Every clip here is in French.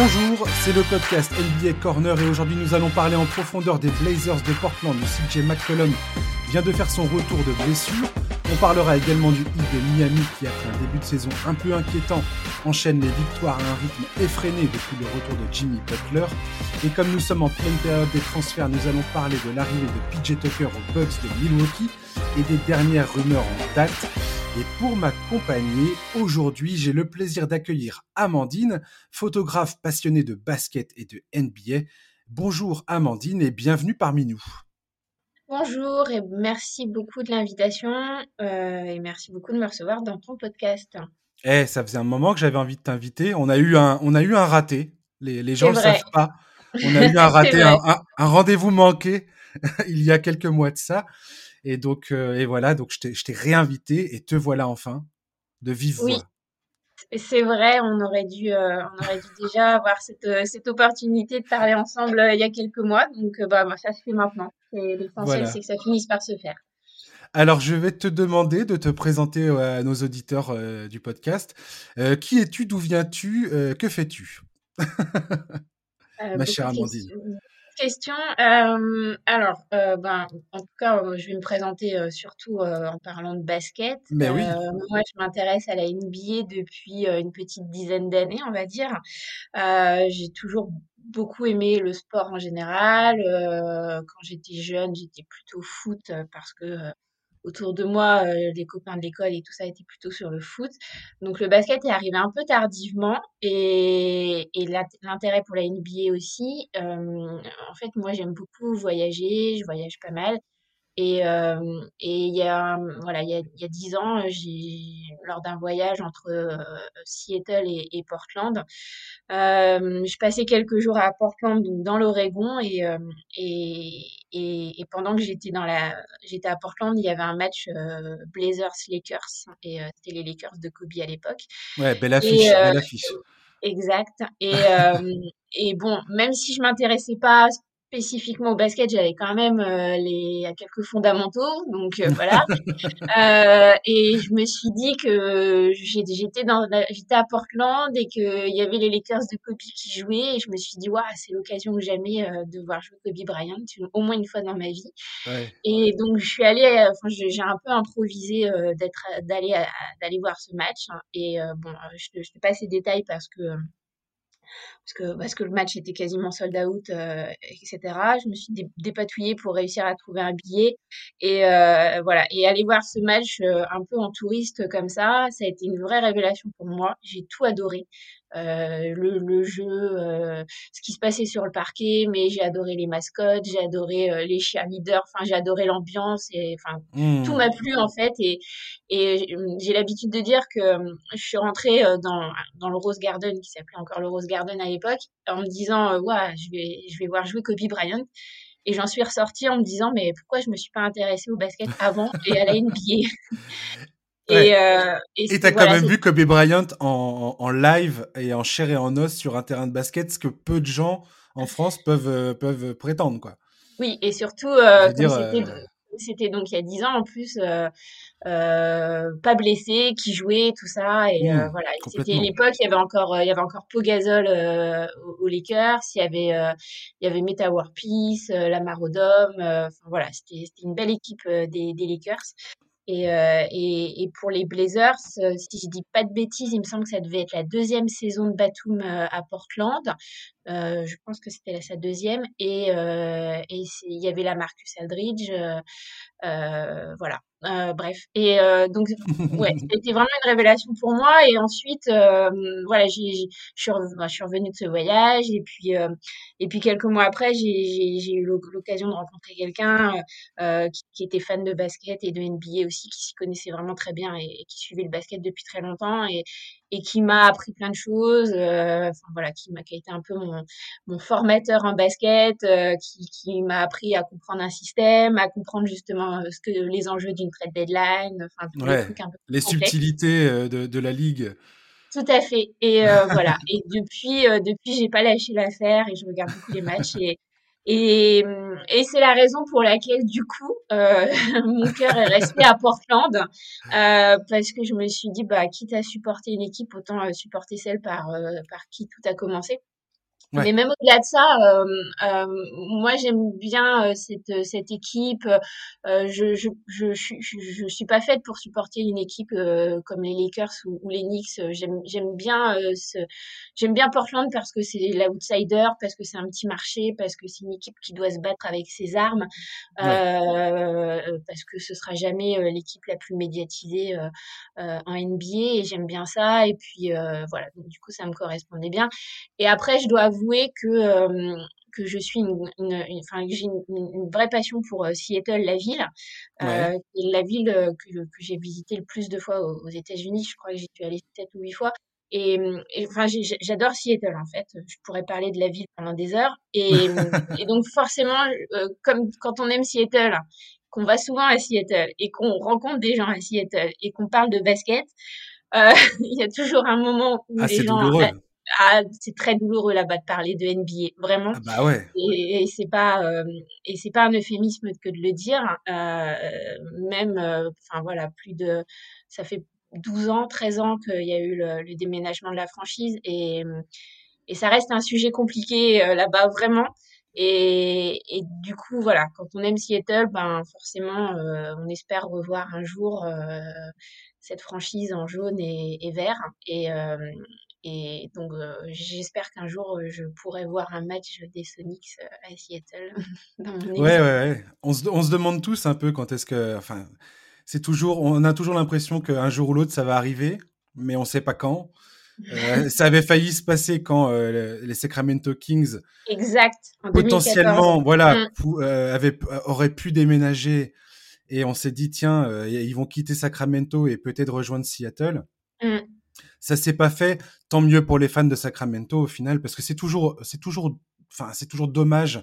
Bonjour, c'est le podcast NBA Corner et aujourd'hui nous allons parler en profondeur des Blazers de Portland où CJ McCollum vient de faire son retour de blessure. On parlera également du Heat de Miami qui après un début de saison un peu inquiétant enchaîne les victoires à un rythme effréné depuis le retour de Jimmy Butler. Et comme nous sommes en pleine période des transferts, nous allons parler de l'arrivée de PJ Tucker aux Bucks de Milwaukee et des dernières rumeurs en date. Et pour m'accompagner, aujourd'hui, j'ai le plaisir d'accueillir Amandine, photographe passionnée de basket et de NBA. Bonjour Amandine et bienvenue parmi nous. Bonjour et merci beaucoup de l'invitation euh, et merci beaucoup de me recevoir dans ton podcast. Eh, ça faisait un moment que j'avais envie de t'inviter. On a eu un, on a eu un raté. Les, les gens ne le savent pas. On a eu un raté, un, un rendez-vous manqué il y a quelques mois de ça. Et donc, euh, et voilà, donc je t'ai réinvité et te voilà enfin de vivre oui. C'est vrai, on aurait dû, euh, on aurait dû déjà avoir cette, euh, cette opportunité de parler ensemble il y a quelques mois. Donc, bah, bah, ça se fait maintenant. L'essentiel, c'est que ça finisse par se faire. Alors, je vais te demander de te présenter à nos auditeurs du podcast. qui es-tu D'où viens-tu Que fais-tu? Ma chère Amandine question. Euh, alors, euh, ben, en tout cas, je vais me présenter surtout en parlant de basket. Mais oui. moi, je m'intéresse à la NBA depuis une petite dizaine d'années, on va dire. j'ai toujours beaucoup aimé le sport en général. quand j'étais jeune, j'étais plutôt foot parce que autour de moi, euh, les copains de l'école et tout ça étaient plutôt sur le foot. Donc le basket est arrivé un peu tardivement et, et l'intérêt pour la NBA aussi. Euh, en fait, moi j'aime beaucoup voyager, je voyage pas mal. Et, euh, et il y a voilà il y a, il y a dix ans j'ai lors d'un voyage entre euh, Seattle et, et Portland euh, je passais quelques jours à Portland donc dans l'Oregon et, euh, et, et, et pendant que j'étais dans la j'étais à Portland il y avait un match euh, Blazers Lakers et c'était les Lakers de Kobe à l'époque. Ouais belle affiche belle affiche. exact. Et et bon même si je m'intéressais pas spécifiquement au basket, j'avais quand même euh, les quelques fondamentaux, donc euh, voilà. euh, et je me suis dit que j'étais dans j'étais à Portland et qu'il y avait les Lakers de Kobe qui jouaient et je me suis dit waouh c'est l'occasion que jamais euh, de voir jouer Kobe Bryant au moins une fois dans ma vie. Ouais. Et donc je suis allée, enfin j'ai un peu improvisé d'être d'aller d'aller voir ce match hein. et bon je, je te passe les détails parce que parce que, parce que le match était quasiment sold out, euh, etc. Je me suis dépatouillée pour réussir à trouver un billet. Et euh, voilà, et aller voir ce match euh, un peu en touriste comme ça, ça a été une vraie révélation pour moi. J'ai tout adoré. Euh, le, le, jeu, ce qui se passait sur le parquet, mais j'ai adoré les mascottes, j'ai adoré les cheerleaders, enfin j'ai adoré l'ambiance et enfin tout m'a plu en fait et et j'ai l'habitude de dire que je suis rentrée dans dans le Rose Garden qui s'appelait encore le Rose Garden à l'époque en me disant ouais je vais je vais voir jouer Kobe Bryant et j'en suis ressortie en me disant mais pourquoi je me suis pas intéressée au basket avant et à la NBA Et euh, et t'as quand même vu Kobe Bryant en, en, live et en chair et en os sur un terrain de basket, ce que peu de gens en France peuvent euh, peuvent prétendre, quoi. Oui, et surtout, euh, euh c'était donc il y a dix ans en plus, euh, euh, pas blessé, qui jouait, tout ça, et mmh, voilà. C'était l'époque, il y avait encore, il y avait encore Pogazol aux, Lakers, il y avait, il y avait Meta War Peace, Lamar Odom, voilà, c'était une belle équipe des, des Lakers. Et, euh, et, et, pour les Blazers, euh, si je dis pas de bêtises, il me semble que ça devait être la deuxième saison de Batum euh, à Portland. Je pense que c'était sa deuxième. Et, il y avait la Marcus Aldridge. Euh, bref. Et donc, ouais, c'était vraiment une révélation pour moi. Et ensuite, voilà, je suis revenue de ce voyage. Et puis, et puis quelques mois après, j'ai eu l'occasion de rencontrer quelqu'un qui, qui, était fan de basket et de NBA aussi, qui s'y connaissait vraiment très bien et, et, qui suivait le basket depuis très longtemps. Et, et qui m'a appris plein de choses, euh, enfin voilà, qui m'a qui a été un peu mon, mon formateur en basket, euh, qui, qui m'a appris à comprendre un système, à comprendre justement euh, ce que les enjeux d'une trade deadline, enfin les trucs un peu les subtilités de, de la ligue. Tout à fait. Et euh, voilà. Et depuis, euh, depuis, j'ai pas lâché l'affaire et je regarde beaucoup les matchs et et, et c'est la raison pour laquelle, du coup, euh, mon cœur est resté à Portland, euh, parce que je me suis dit, bah, quitte à supporter une équipe, autant supporter celle par, euh, par qui tout a commencé. Mais même au-delà de ça, euh, euh, moi j'aime bien euh, cette cette équipe. je je je je, je suis pas faite pour supporter une équipe comme les Lakers ou, ou les Knicks. J'aime j'aime bien ce j'aime bien Portland parce que c'est l'outsider, parce que c'est un petit marché, parce que c'est une équipe qui doit se battre avec ses armes, parce que ce sera jamais l'équipe la plus médiatisée en NBA et j'aime bien ça. Et puis voilà, donc du coup ça me correspondait bien. Et après je dois avouer que euh, que je suis une, une, enfin j'ai une, vraie passion pour euh, Seattle, la ville, euh, la ville que, que j'ai visité le plus de fois aux, États-Unis. Je crois que j'y suis allée sept ou huit fois. Et, enfin, j'adore Seattle en fait. Je pourrais parler de la ville pendant des heures. Et, et donc forcément, comme quand on aime Seattle, qu'on va souvent à Seattle et qu'on rencontre des gens à Seattle et qu'on parle de basket, euh, il y a toujours un moment où ah, les gens douloureux ah, c'est très douloureux là-bas de parler de NBA, vraiment. Ah bah ouais. Et, et c'est pas euh, et c'est pas un euphémisme que de le dire. Euh, même, euh, enfin voilà, plus de, ça fait 12 ans, 13 ans qu'il y a eu le, le, déménagement de la franchise et et ça reste un sujet compliqué euh, là-bas vraiment. Et, et, du coup, voilà, quand on aime Seattle, ben forcément, euh, on espère revoir un jour cette franchise en jaune et, et vert. Et, et donc, euh, j'espère qu'un jour, euh, je pourrai voir un match des Sonics euh, à Seattle. dans mon ouais, ouais, ouais. On se, on se, demande tous un peu quand est-ce que. Enfin, c'est toujours. On a toujours l'impression qu'un jour ou l'autre, ça va arriver, mais on ne sait pas quand. ça avait failli se passer quand les Sacramento Kings. Exact. potentiellement, voilà, mmh. avait, auraient pu déménager. Et on s'est dit, tiens, ils vont quitter Sacramento et peut-être rejoindre Seattle. Ça s'est pas fait. Tant mieux pour les fans de Sacramento au final, parce que c'est toujours, c'est toujours, enfin, c'est toujours dommage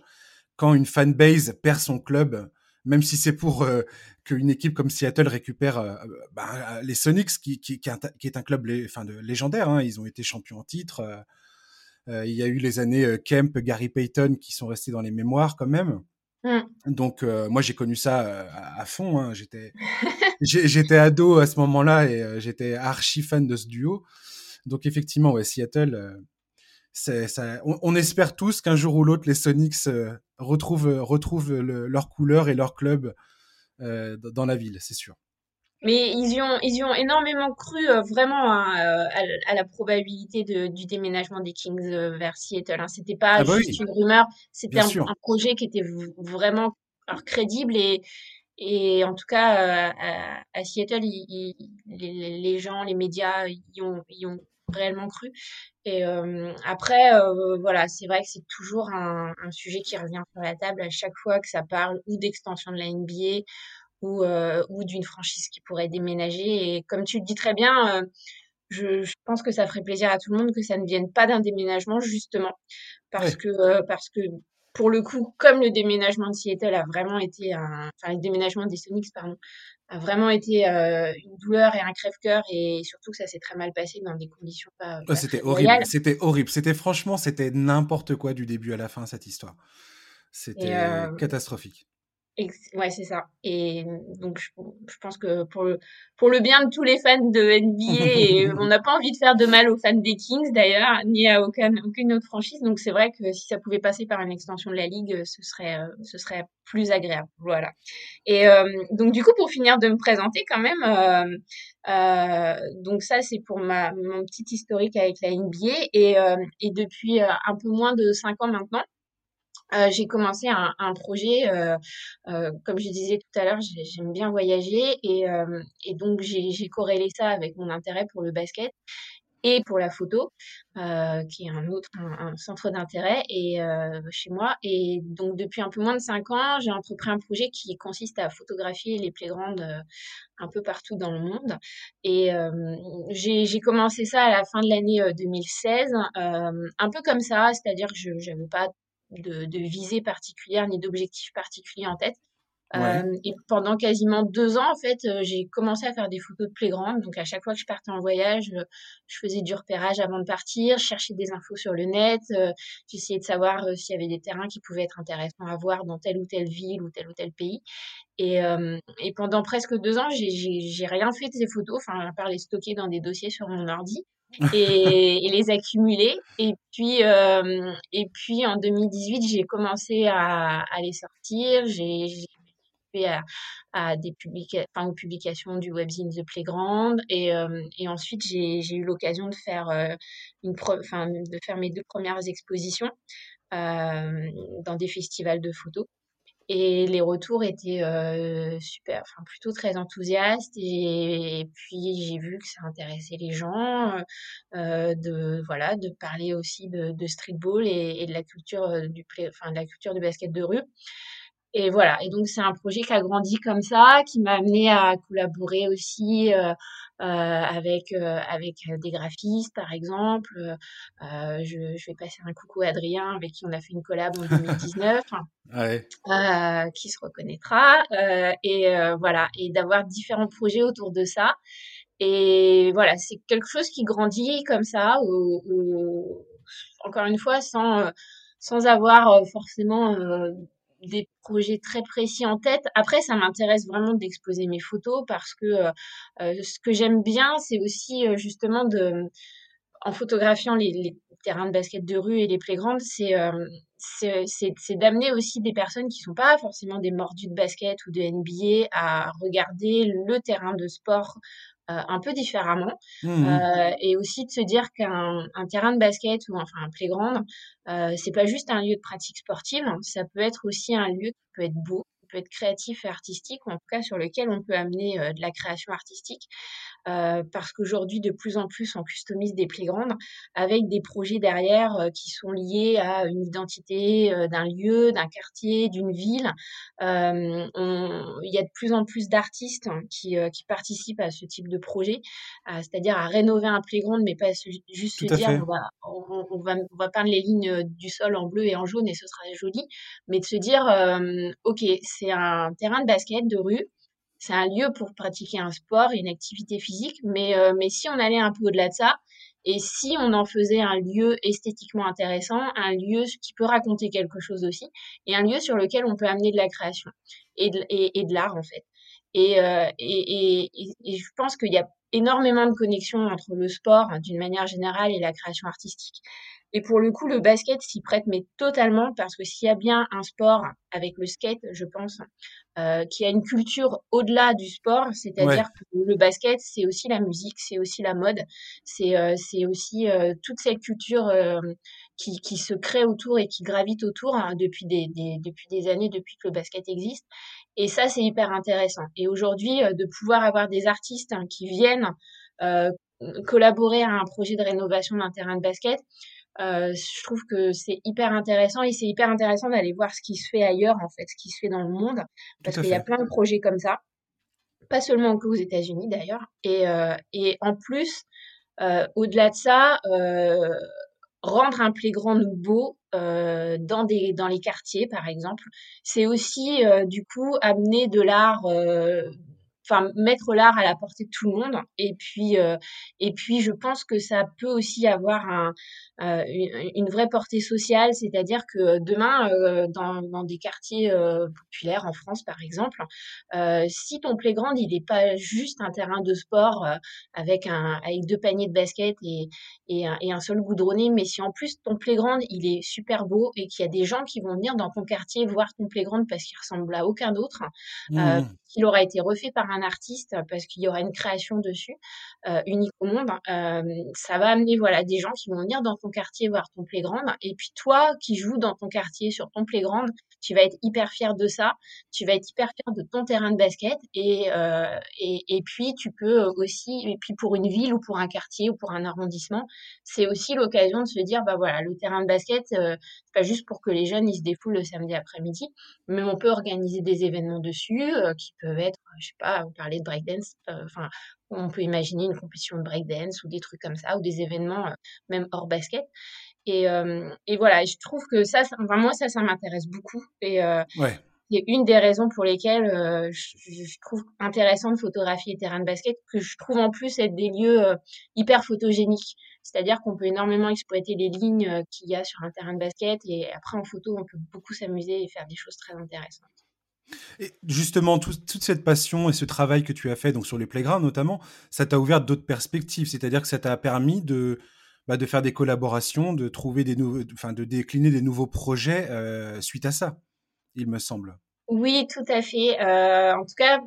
quand une fanbase perd son club, même si c'est pour euh, qu'une équipe comme Seattle récupère euh, bah, les Sonics, qui, qui, qui, est un club enfin, de, légendaire. Hein. Ils ont été champions en titre. Euh, il y a eu les années Kemp, Gary Payton qui sont restés dans les mémoires quand même. Mmh. Donc moi j'ai connu ça à, fond. Hein. J'étais j'étais ado à ce moment-là et euh, j'étais archi fan de ce duo. Donc effectivement, ouais, Seattle, euh, ça, on, espère tous qu'un jour ou l'autre, les Sonics euh, retrouvent, leur couleur et leur club dans la ville, c'est sûr. Mais ils y ont, ils y ont énormément cru vraiment à, la probabilité de, du déménagement des Kings vers Seattle. Hein. C'était pas ah bah juste une rumeur, c'était un, un, projet qui était vraiment alors, crédible et, et en tout cas, euh, à, Seattle, les, gens, les médias y ont, y ont réellement cru. Et euh, après, euh, voilà, c'est vrai que c'est toujours un, sujet qui revient sur la table à chaque fois que ça parle ou d'extension de la NBA ou, ou d'une franchise qui pourrait déménager. Et comme tu le dis très bien, je, je, pense que ça ferait plaisir à tout le monde que ça ne vienne pas d'un déménagement, justement, parce que parce que pour le coup, comme le déménagement de Seattle a vraiment été un, enfin le déménagement des Sonics, pardon, a vraiment été euh, une douleur et un crève-cœur et surtout que ça s'est très mal passé dans des conditions pas. c'était horrible. C'était horrible. C'était franchement, c'était n'importe quoi du début à la fin cette histoire. C'était euh, catastrophique. Ouais, c'est ça. Et donc, je, pense que pour le, pour le bien de tous les fans de NBA, on n'a pas envie de faire de mal aux fans des Kings d'ailleurs, ni à aucun, aucune autre franchise. Donc, c'est vrai que si ça pouvait passer par une extension de la ligue, ce serait, euh, ce serait plus agréable. Voilà. Et euh, donc, du coup, pour finir de me présenter quand même, euh, euh donc ça, c'est pour ma, mon petit historique avec la NBA. Et, et depuis un peu moins de cinq ans maintenant, euh, j'ai commencé un, projet, euh, euh, comme je disais tout à l'heure, j'aime bien voyager et, donc j'ai corrélé ça avec mon intérêt pour le basket et pour la photo, qui est un autre centre d'intérêt et chez moi. Et donc depuis un peu moins de cinq ans, j'ai entrepris un projet qui consiste à photographier les playgrounds un peu partout dans le monde. Et j'ai commencé ça à la fin de l'année 2016, un peu comme ça, c'est-à-dire que je n'avais pas de, de visée particulière ni d'objectif particulier en tête. Euh, et pendant quasiment deux ans, en fait, euh, j'ai commencé à faire des photos de playground. Donc, à chaque fois que je partais en voyage, euh, je faisais du repérage avant de partir, je cherchais des infos sur le net, j'essayais de savoir s'il y avait des terrains qui pouvaient être intéressants à voir dans telle ou telle ville ou tel ou tel pays. Et, et pendant presque deux ans, j'ai rien fait de ces photos, enfin, à part les stocker dans des dossiers sur mon ordi. Et, les accumuler. Et puis, euh, et puis en 2018, j'ai commencé à, à, les sortir. J'ai fait à, à des publica enfin, aux publications du webzine The Playground. Et, euh, et ensuite, j'ai eu l'occasion de faire euh, une de faire mes deux premières expositions dans des festivals de photos. Et les retours étaient euh, super, enfin plutôt très enthousiastes. Et, puis j'ai vu que ça intéressait les gens euh, de voilà de parler aussi de, de streetball et, et, de la culture euh, du enfin de la culture du basket de rue. Et voilà. Et donc c'est un projet qui a grandi comme ça, qui m'a amené à collaborer aussi euh, euh, avec euh, avec des graphistes par exemple. Je, je, vais passer un coucou à Adrien avec qui on a fait une collab en 2019, ouais. qui se reconnaîtra. et voilà. Et d'avoir différents projets autour de ça. Et voilà, c'est quelque chose qui grandit comme ça, ou, encore une fois, sans sans avoir forcément des projets très précis en tête. Après, ça m'intéresse vraiment d'exposer mes photos parce que euh, euh, ce que j'aime bien, c'est aussi euh, justement de, en photographiant les, terrains de basket de rue et les playgrounds, c'est d'amener aussi des personnes qui sont pas forcément des mordus de basket ou de NBA à regarder le terrain de sport euh, un peu différemment mmh euh, et aussi de se dire qu'un un terrain de basket ou enfin un playground euh, c'est pas juste un lieu de pratique sportive hein. ça peut être aussi un lieu qui peut être beau peut être créatif et artistique ou en tout cas sur lequel on peut amener de la création artistique euh, parce qu'aujourd'hui, de plus en plus, on customise des playgrounds avec des projets derrière euh, qui sont liés à une identité euh, d'un lieu, d'un quartier, d'une ville. Il y a de plus en plus d'artistes qui, qui, participent à ce type de projet, c'est-à-dire à rénover un playground, mais pas juste se dire on va, on, va, on va peindre les lignes du sol en bleu et en jaune et ce sera joli, mais de se dire ok, c'est un terrain de basket de rue c'est un lieu pour pratiquer un sport, une activité physique, mais, euh, mais si on allait un peu au-delà de ça, et si on en faisait un lieu esthétiquement intéressant, un lieu qui peut raconter quelque chose aussi, et un lieu sur lequel on peut amener de la création et de, et, de l'art en fait. Et, euh, et, et, je pense qu'il y a énormément de connexions entre le sport d'une manière générale et la création artistique. Et pour le coup, le basket s'y prête, mais totalement, parce que s'il y a bien un sport avec le skate, je pense, euh, qui a une culture au-delà du sport, c'est-à-dire que le basket, c'est aussi la musique, c'est aussi la mode, c'est euh, aussi toute cette culture qui, qui se crée autour et qui gravite autour hein, depuis des, des, depuis des années, depuis que le basket existe. Et ça, c'est hyper intéressant. Et aujourd'hui, euh, de pouvoir avoir des artistes hein, qui viennent collaborer à un projet de rénovation d'un terrain de basket, euh, je trouve que c'est hyper intéressant et c'est hyper intéressant d'aller voir ce qui se fait ailleurs, en fait, ce qui se fait dans le monde, parce qu'il y a plein de projets comme ça, pas seulement aux États-Unis d'ailleurs. Et, euh, et en plus, euh, au-delà de ça, euh, rendre un playground beau euh, dans, des, dans les quartiers, par exemple, c'est aussi euh, du coup amener de l'art enfin mettre l'art à la portée de tout le monde et puis euh, et puis je pense que ça peut aussi avoir un, euh, une, vraie portée sociale c'est-à-dire que demain euh, dans, dans des quartiers populaires en France par exemple si ton playground il n'est pas juste un terrain de sport avec un avec deux paniers de basket et et un, et un seul goudronné mais si en plus ton playground il est super beau et qu'il y a des gens qui vont venir dans ton quartier voir ton playground parce qu'il ressemble à aucun autre mmh. qu'il aura été refait par un un artiste parce qu'il y aura une création dessus, euh, unique au monde. Euh, ça va amener voilà des gens qui vont venir dans ton quartier voir ton playground. Et puis toi qui joues dans ton quartier sur ton playground, tu vas être hyper fier de ça. Tu vas être hyper fier de ton terrain de basket. Et, euh, et puis tu peux aussi, et puis pour une ville ou pour un quartier ou pour un arrondissement, c'est aussi l'occasion de se dire bah voilà le terrain de basket c'est pas juste pour que les jeunes ils se défoulent le samedi après-midi, mais on peut organiser des événements dessus qui peuvent être je sais pas on parlait de breakdance, euh, enfin, on peut imaginer une compétition de breakdance ou des trucs comme ça, ou des événements euh, même hors basket. Et, euh, et voilà, je trouve que ça, ça moi, ça, ça m'intéresse beaucoup. Et ouais. c'est une des raisons pour lesquelles je, trouve intéressant de photographier les terrains de basket, que je trouve en plus être des lieux hyper photogéniques. C'est-à-dire qu'on peut énormément exploiter les lignes qu'il y a sur un terrain de basket et après en photo, on peut beaucoup s'amuser et faire des choses très intéressantes. Et justement, toute cette passion et ce travail que tu as fait donc sur les playgrounds notamment, ça t'a ouvert d'autres perspectives. C'est-à-dire que ça t'a permis de, bah, faire des collaborations, de trouver des nouveaux, enfin, de décliner des nouveaux projets euh, suite à ça, il me semble. Oui, tout à fait. Euh, en tout cas,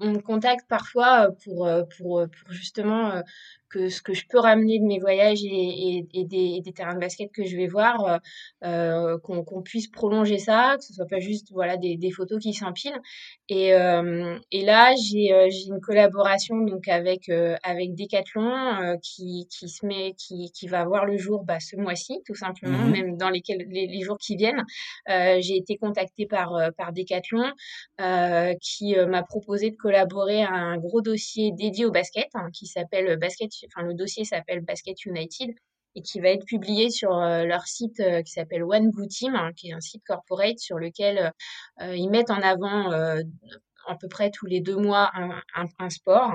on me contacte parfois pour, pour, pour justement que ce que je peux ramener de mes voyages et, et, des, des, terrains de basket que je vais voir, euh, euh qu'on puisse prolonger ça, que ce soit pas juste voilà des, des photos qui s'empilent. Et, euh, et là, j'ai euh, j'ai une collaboration donc avec euh, avec Decathlon qui qui se met qui qui va voir le jour bah, ce mois-ci tout simplement, mmh même dans lesquels les, les jours qui viennent. j'ai été contactée par par Decathlon qui m'a proposé de collaborer à un gros dossier dédié au basket hein, qui s'appelle Basket enfin le dossier s'appelle Basket United et qui va être publié sur euh, leur site euh, qui s'appelle One Blue Team, hein, qui est un site corporate sur lequel euh, ils mettent en avant à peu près tous les deux mois un, sport.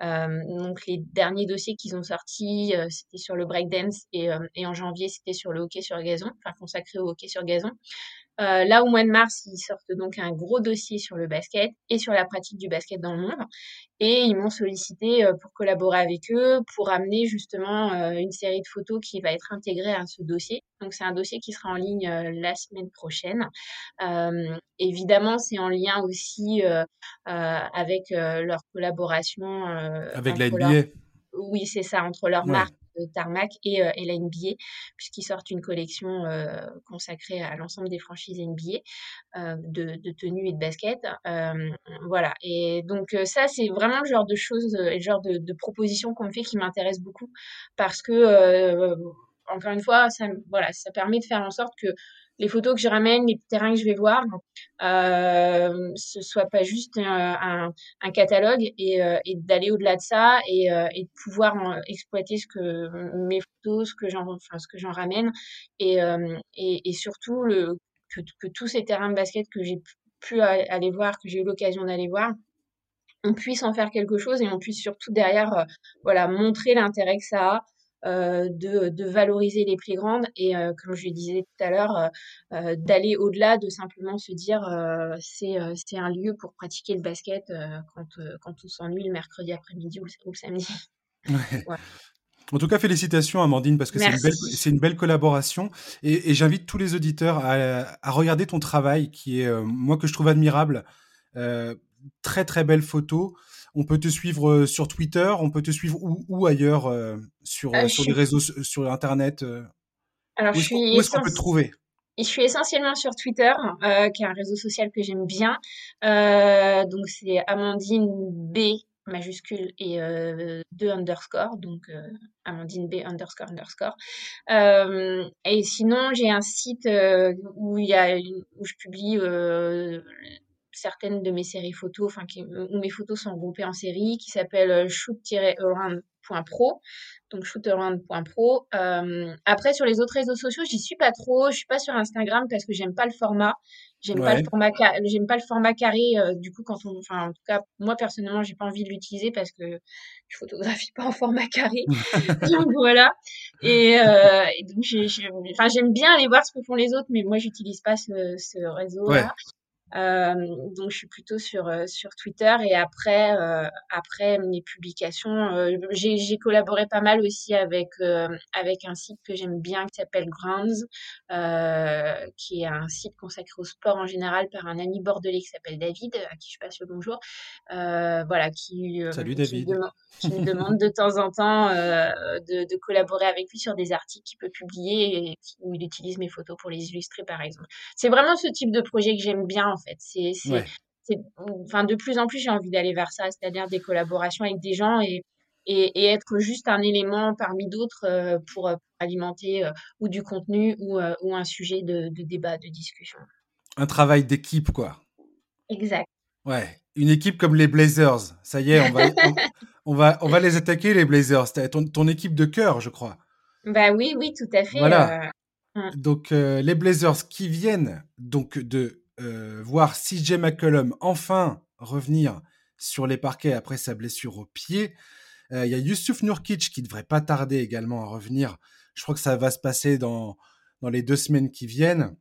donc les derniers dossiers qu'ils ont sortis, c'était sur le breakdance et, et en janvier c'était sur le hockey sur gazon, consacré au hockey sur gazon. Euh, là, au mois de mars, ils sortent donc un gros dossier sur le basket et sur la pratique du basket dans le monde. Et ils m'ont sollicité euh, pour collaborer avec eux, pour amener justement euh, une série de photos qui va être intégrée à ce dossier. Donc, c'est un dossier qui sera en ligne la semaine prochaine. évidemment, c'est en lien aussi avec leur collaboration. avec la NBA Oui, c'est ça, entre leur marque Tarmac et, euh, la NBA, puisqu'ils sortent une collection euh, consacrée à l'ensemble des franchises NBA euh, de, tenues et de basket. voilà. Et donc ça, c'est vraiment le genre de choses et le genre de, de propositions qu'on me fait qui m'intéresse beaucoup parce que encore une fois, ça, voilà, ça permet de faire en sorte que les photos que je ramène, les terrains que je vais voir, euh, ce soit pas juste un, catalogue et, euh, et d'aller au-delà de ça et, euh, de pouvoir exploiter ce que mes photos, ce que j'en, enfin ce que j'en ramène et, euh, et, surtout le, que, que, tous ces terrains de basket que j'ai pu aller voir, que j'ai eu l'occasion d'aller voir, on puisse en faire quelque chose et on puisse surtout derrière, voilà, montrer l'intérêt que ça a. Euh, de, de, valoriser les playgrounds et euh, comme je le disais tout à l'heure, euh, d'aller au-delà de simplement se dire c'est un lieu pour pratiquer le basket quand, quand on s'ennuie le mercredi après-midi ou, le samedi. En tout cas, félicitations Amandine parce que c'est une, belle, une belle collaboration et, et j'invite tous les auditeurs à, à, regarder ton travail qui est, moi, que je trouve admirable. très très belle photo. On peut te suivre euh, sur Twitter, on peut te suivre où, ailleurs euh, sur, euh, sur les réseaux, sur Internet Alors, où est-ce qu'on peut te trouver? je suis essentiellement sur Twitter, qui est un réseau social que j'aime bien. donc c'est Amandine B majuscule et euh, deux underscore, donc Amandine B underscore underscore. et sinon, j'ai un site où il y a où je publie certaines de mes séries photos, enfin où mes photos sont regroupées en séries, qui s'appelle euh, shoot-around.pro, donc shootaround.pro. Euh, après sur les autres réseaux sociaux, j'y suis pas trop, je suis pas sur Instagram parce que j'aime pas le format. J'aime pas le format j'aime pas le format carré euh, du coup quand on enfin en tout cas moi personnellement, j'ai pas envie de l'utiliser parce que je photographie pas en format carré. donc voilà. Et, euh, donc enfin j'aime bien aller voir ce que font les autres mais moi j'utilise pas ce, ce réseau là. Donc je suis plutôt sur euh, sur Twitter et après euh, après mes publications j'ai collaboré pas mal aussi avec avec un site que j'aime bien qui s'appelle Grounds qui est un site consacré au sport en général par un ami bordelais qui s'appelle David à qui je passe le bonjour voilà qui Salut David. qui me demande de temps en temps de, de, collaborer avec lui sur des articles qu'il peut publier et où il utilise mes photos pour les illustrer par exemple. C'est vraiment ce type de projet que j'aime bien en fait. C'est, c'est, enfin, de plus en plus, j'ai envie d'aller vers ça, c'est-à-dire des collaborations avec des gens et, et, être juste un élément parmi d'autres euh, pour, euh, alimenter euh, ou du contenu ou, ou un sujet de, de, débat, de discussion. Un travail d'équipe, quoi. Exact. Ouais, une équipe comme les Blazers. Ça y est, on va, on, va, on va les attaquer, les Blazers. Ton, ton équipe de cœur, je crois. Bah oui, oui, tout à fait. Voilà. Donc, les Blazers qui viennent donc de euh, voir CJ McCollum enfin revenir sur les parquets après sa blessure au pied. Euh, il y a Yusuf Nurkic qui devrait pas tarder également à revenir. Je crois que ça va se passer dans, dans les deux semaines qui viennent.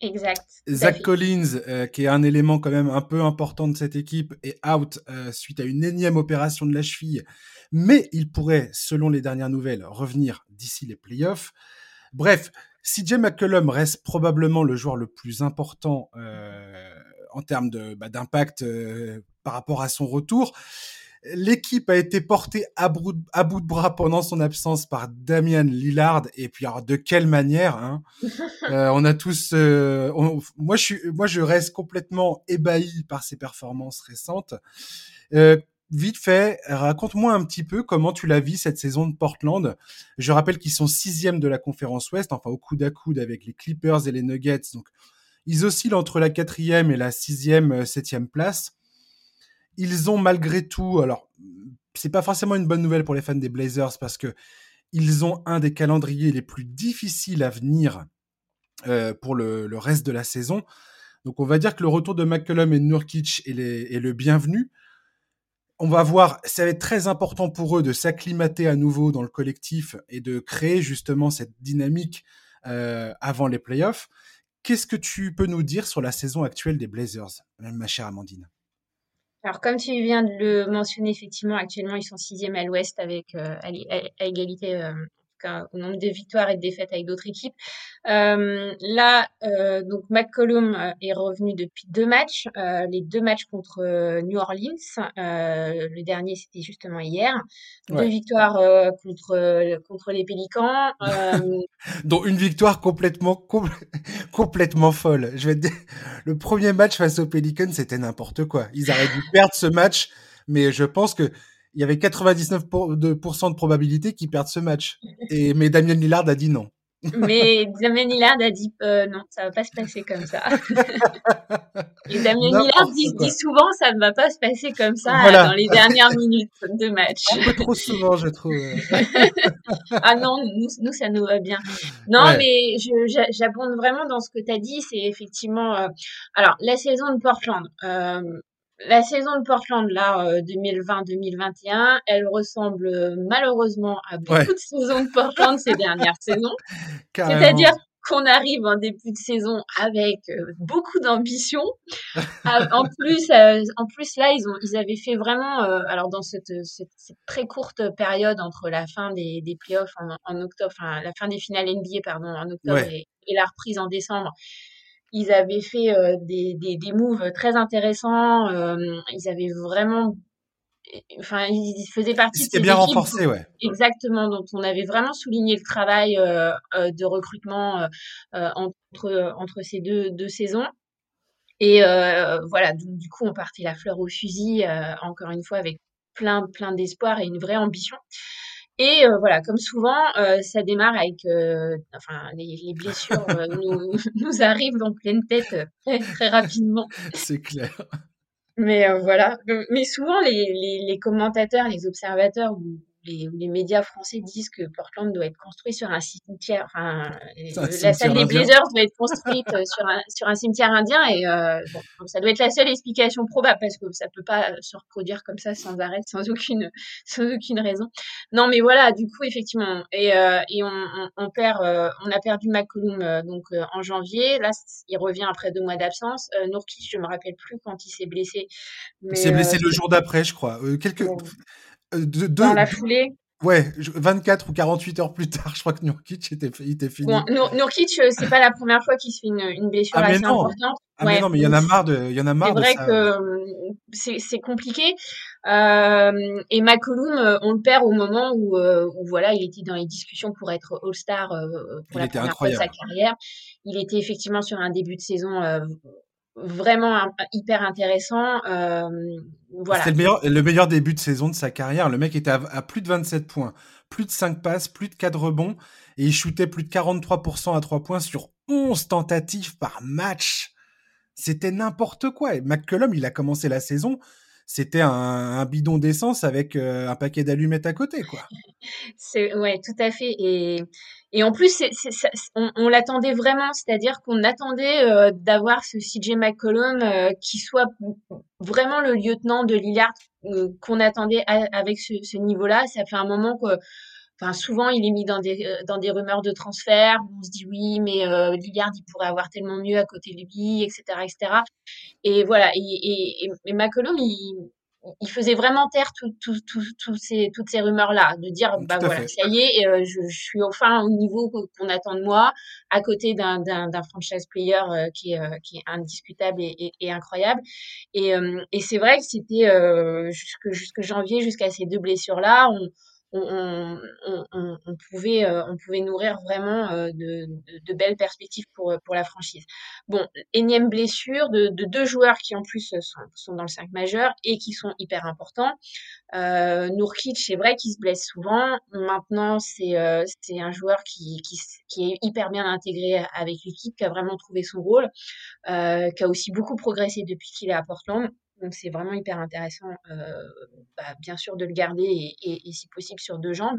Exact. Zach Collins, qui est un élément quand même un peu important de cette équipe, est out suite à une énième opération de la cheville, mais il pourrait, selon les dernières nouvelles, revenir d'ici les playoffs. Bref, CJ McCollum reste probablement le joueur le plus important euh, en termes bah, d'impact euh, par rapport à son retour. L'équipe a été portée à bout, de bras pendant son absence par Damian Lillard. Et puis, alors, de quelle manière hein euh, On a tous. moi, je suis, moi, je reste complètement ébahi par ses performances récentes vite fait, raconte-moi un petit peu comment tu l'as vu cette saison de Portland. Je rappelle qu'ils sont sixième de la conférence Ouest, enfin au coude à coude avec les Clippers et les Nuggets. Donc, ils oscillent entre la quatrième et la sixième, euh, septième place. Ils ont malgré tout, alors c'est pas forcément une bonne nouvelle pour les fans des Blazers parce que ils ont un des calendriers les plus difficiles à venir euh, pour le, reste de la saison. Donc on va dire que le retour de McCollum et Nurkic est le bienvenu on va voir, ça va être très important pour eux de s'acclimater à nouveau dans le collectif et de créer justement cette dynamique euh, avant les playoffs. Qu'est-ce que tu peux nous dire sur la saison actuelle des Blazers, ma chère Amandine? Alors, comme tu viens de le mentionner, effectivement, actuellement, ils sont sixième à l'ouest avec euh, à, égalité euh, au nombre de victoires et de défaites avec d'autres équipes. Euh, là, euh, donc McCollum euh, est revenu depuis deux matchs, euh, les deux matchs contre New Orleans. Le dernier, c'était justement hier. Deux victoires contre contre les Pélicans. dont une victoire complètement complètement folle. Je vais te dire, le premier match face aux Pelicans, c'était n'importe quoi. Ils auraient dû perdre ce match, mais je pense que il y avait 99% de, probabilité qu'ils perdent ce match. Et, mais Damien Lillard a dit non. Mais Damien Lillard a dit euh, non, ça va pas se passer comme ça. Et Damien Lillard dit, souvent ça ne va pas se passer comme ça dans les dernières minutes de match. Un peu trop souvent, je trouve. ah non, nous, ça nous va bien. Non, mais j'abonde vraiment dans ce que tu as dit. C'est effectivement. Euh, alors, la saison de Portland. Euh, la saison de Portland, là, 2020-2021, euh, elle ressemble euh, malheureusement à beaucoup de saisons de Portland ces dernières saisons. C'est-à-dire qu'on arrive en début de saison avec euh, beaucoup d'ambition. Ah, en plus, en plus là, ils ont, ils avaient fait vraiment, alors dans cette, cette, très courte période entre la fin des, des playoffs en, octobre, enfin la fin des finales NBA pardon en octobre et, la reprise en décembre, ils avaient fait euh, des, des, des, moves très intéressants. Euh, ils avaient vraiment enfin ils faisaient partie c'était bien renforcé ouais exactement dont on avait vraiment souligné le travail euh, de recrutement entre entre ces deux deux saisons et voilà donc, du coup on partait la fleur au fusil encore une fois avec plein plein d'espoir et une vraie ambition et euh, voilà, comme souvent, euh, ça démarre avec, euh, enfin, les, les blessures nous, nous arrivent en pleine tête très, très rapidement. C'est clair. Mais voilà, mais souvent les, les, les, commentateurs, les observateurs ou les, les, médias français disent que Portland doit être construit sur un cimetière. Enfin, la salle des Blazers doit être construite euh, sur un, sur un cimetière indien et euh, bon, ça doit être la seule explication probable parce que ça peut pas se reproduire comme ça sans arrêt, sans aucune, sans aucune raison. Non, mais voilà, du coup, effectivement, et, euh, et on, on, on, perd, euh, on a perdu McCollum euh, donc euh, en janvier. Là, il revient après deux mois d'absence. Euh, Nourkic, je me rappelle plus quand il s'est blessé. il s'est blessé le jour d'après, je crois. quelques. Euh, de, dans la foulée. Ouais, 24 ou 48 heures plus tard, je crois que Nurkic était, il était fini. Bon, Nurkic, euh, c'est pas la première fois qu'il se fait une, une blessure ah, assez importante. Ah mais non, mais il y en a marre de, il y en a marre C'est vrai que euh, c'est, c'est compliqué. Euh, et McCollum, on le perd au moment où, où, voilà, il était dans les discussions pour être All-Star pour la première fois de sa carrière. Il était effectivement sur un début de saison vraiment hyper intéressant. Euh, voilà. C'était le meilleur, le meilleur début de saison de sa carrière. Le mec était à, plus de 27 points, plus de 5 passes, plus de 4 rebonds, et il shootait plus de 43% à 3 points sur 11 tentatives par match. C'était n'importe quoi. Et McCollum, il a commencé la saison, c'était un, un, bidon d'essence avec euh, un paquet d'allumettes à côté, quoi. C'est ouais, tout à fait. Et, et en plus, c'est, on, on l'attendait vraiment, c'est-à-dire qu'on attendait euh, d'avoir ce CJ McCollum euh, qui soit vraiment le lieutenant de Lillard qu'on attendait avec ce, ce niveau-là. Ça fait un moment que Enfin, souvent, il est mis dans des, dans des rumeurs de transfert. On se dit oui, mais euh, Lillard, il pourrait avoir tellement mieux à côté de lui, etc., etc. Et voilà. Et, et, et McCollum, il, il faisait vraiment taire tout, tout, tout, ces, toutes ces rumeurs-là, de dire, bah voilà, ça y est, euh, je, je, suis enfin au niveau qu'on attend de moi, à côté d'un franchise player euh, qui, est, euh, qui est indiscutable et, et, incroyable. Et, et c'est vrai que c'était jusque, jusque janvier, jusqu'à ces deux blessures-là, on, on, on, on, pouvait, euh, on pouvait nourrir vraiment euh, de, de, belles perspectives pour, pour la franchise. Bon, énième blessure de, de deux joueurs qui en plus sont, sont, dans le 5 majeur et qui sont hyper importants. Euh, Nourkic, c'est vrai qu'il se blesse souvent. Maintenant, c'est euh, un joueur qui, qui, qui, est hyper bien intégré avec l'équipe, qui a vraiment trouvé son rôle, euh, qui a aussi beaucoup progressé depuis qu'il est à Portland. Donc c'est vraiment hyper intéressant, euh, bah, bien sûr, de le garder et, et, si possible sur deux jambes.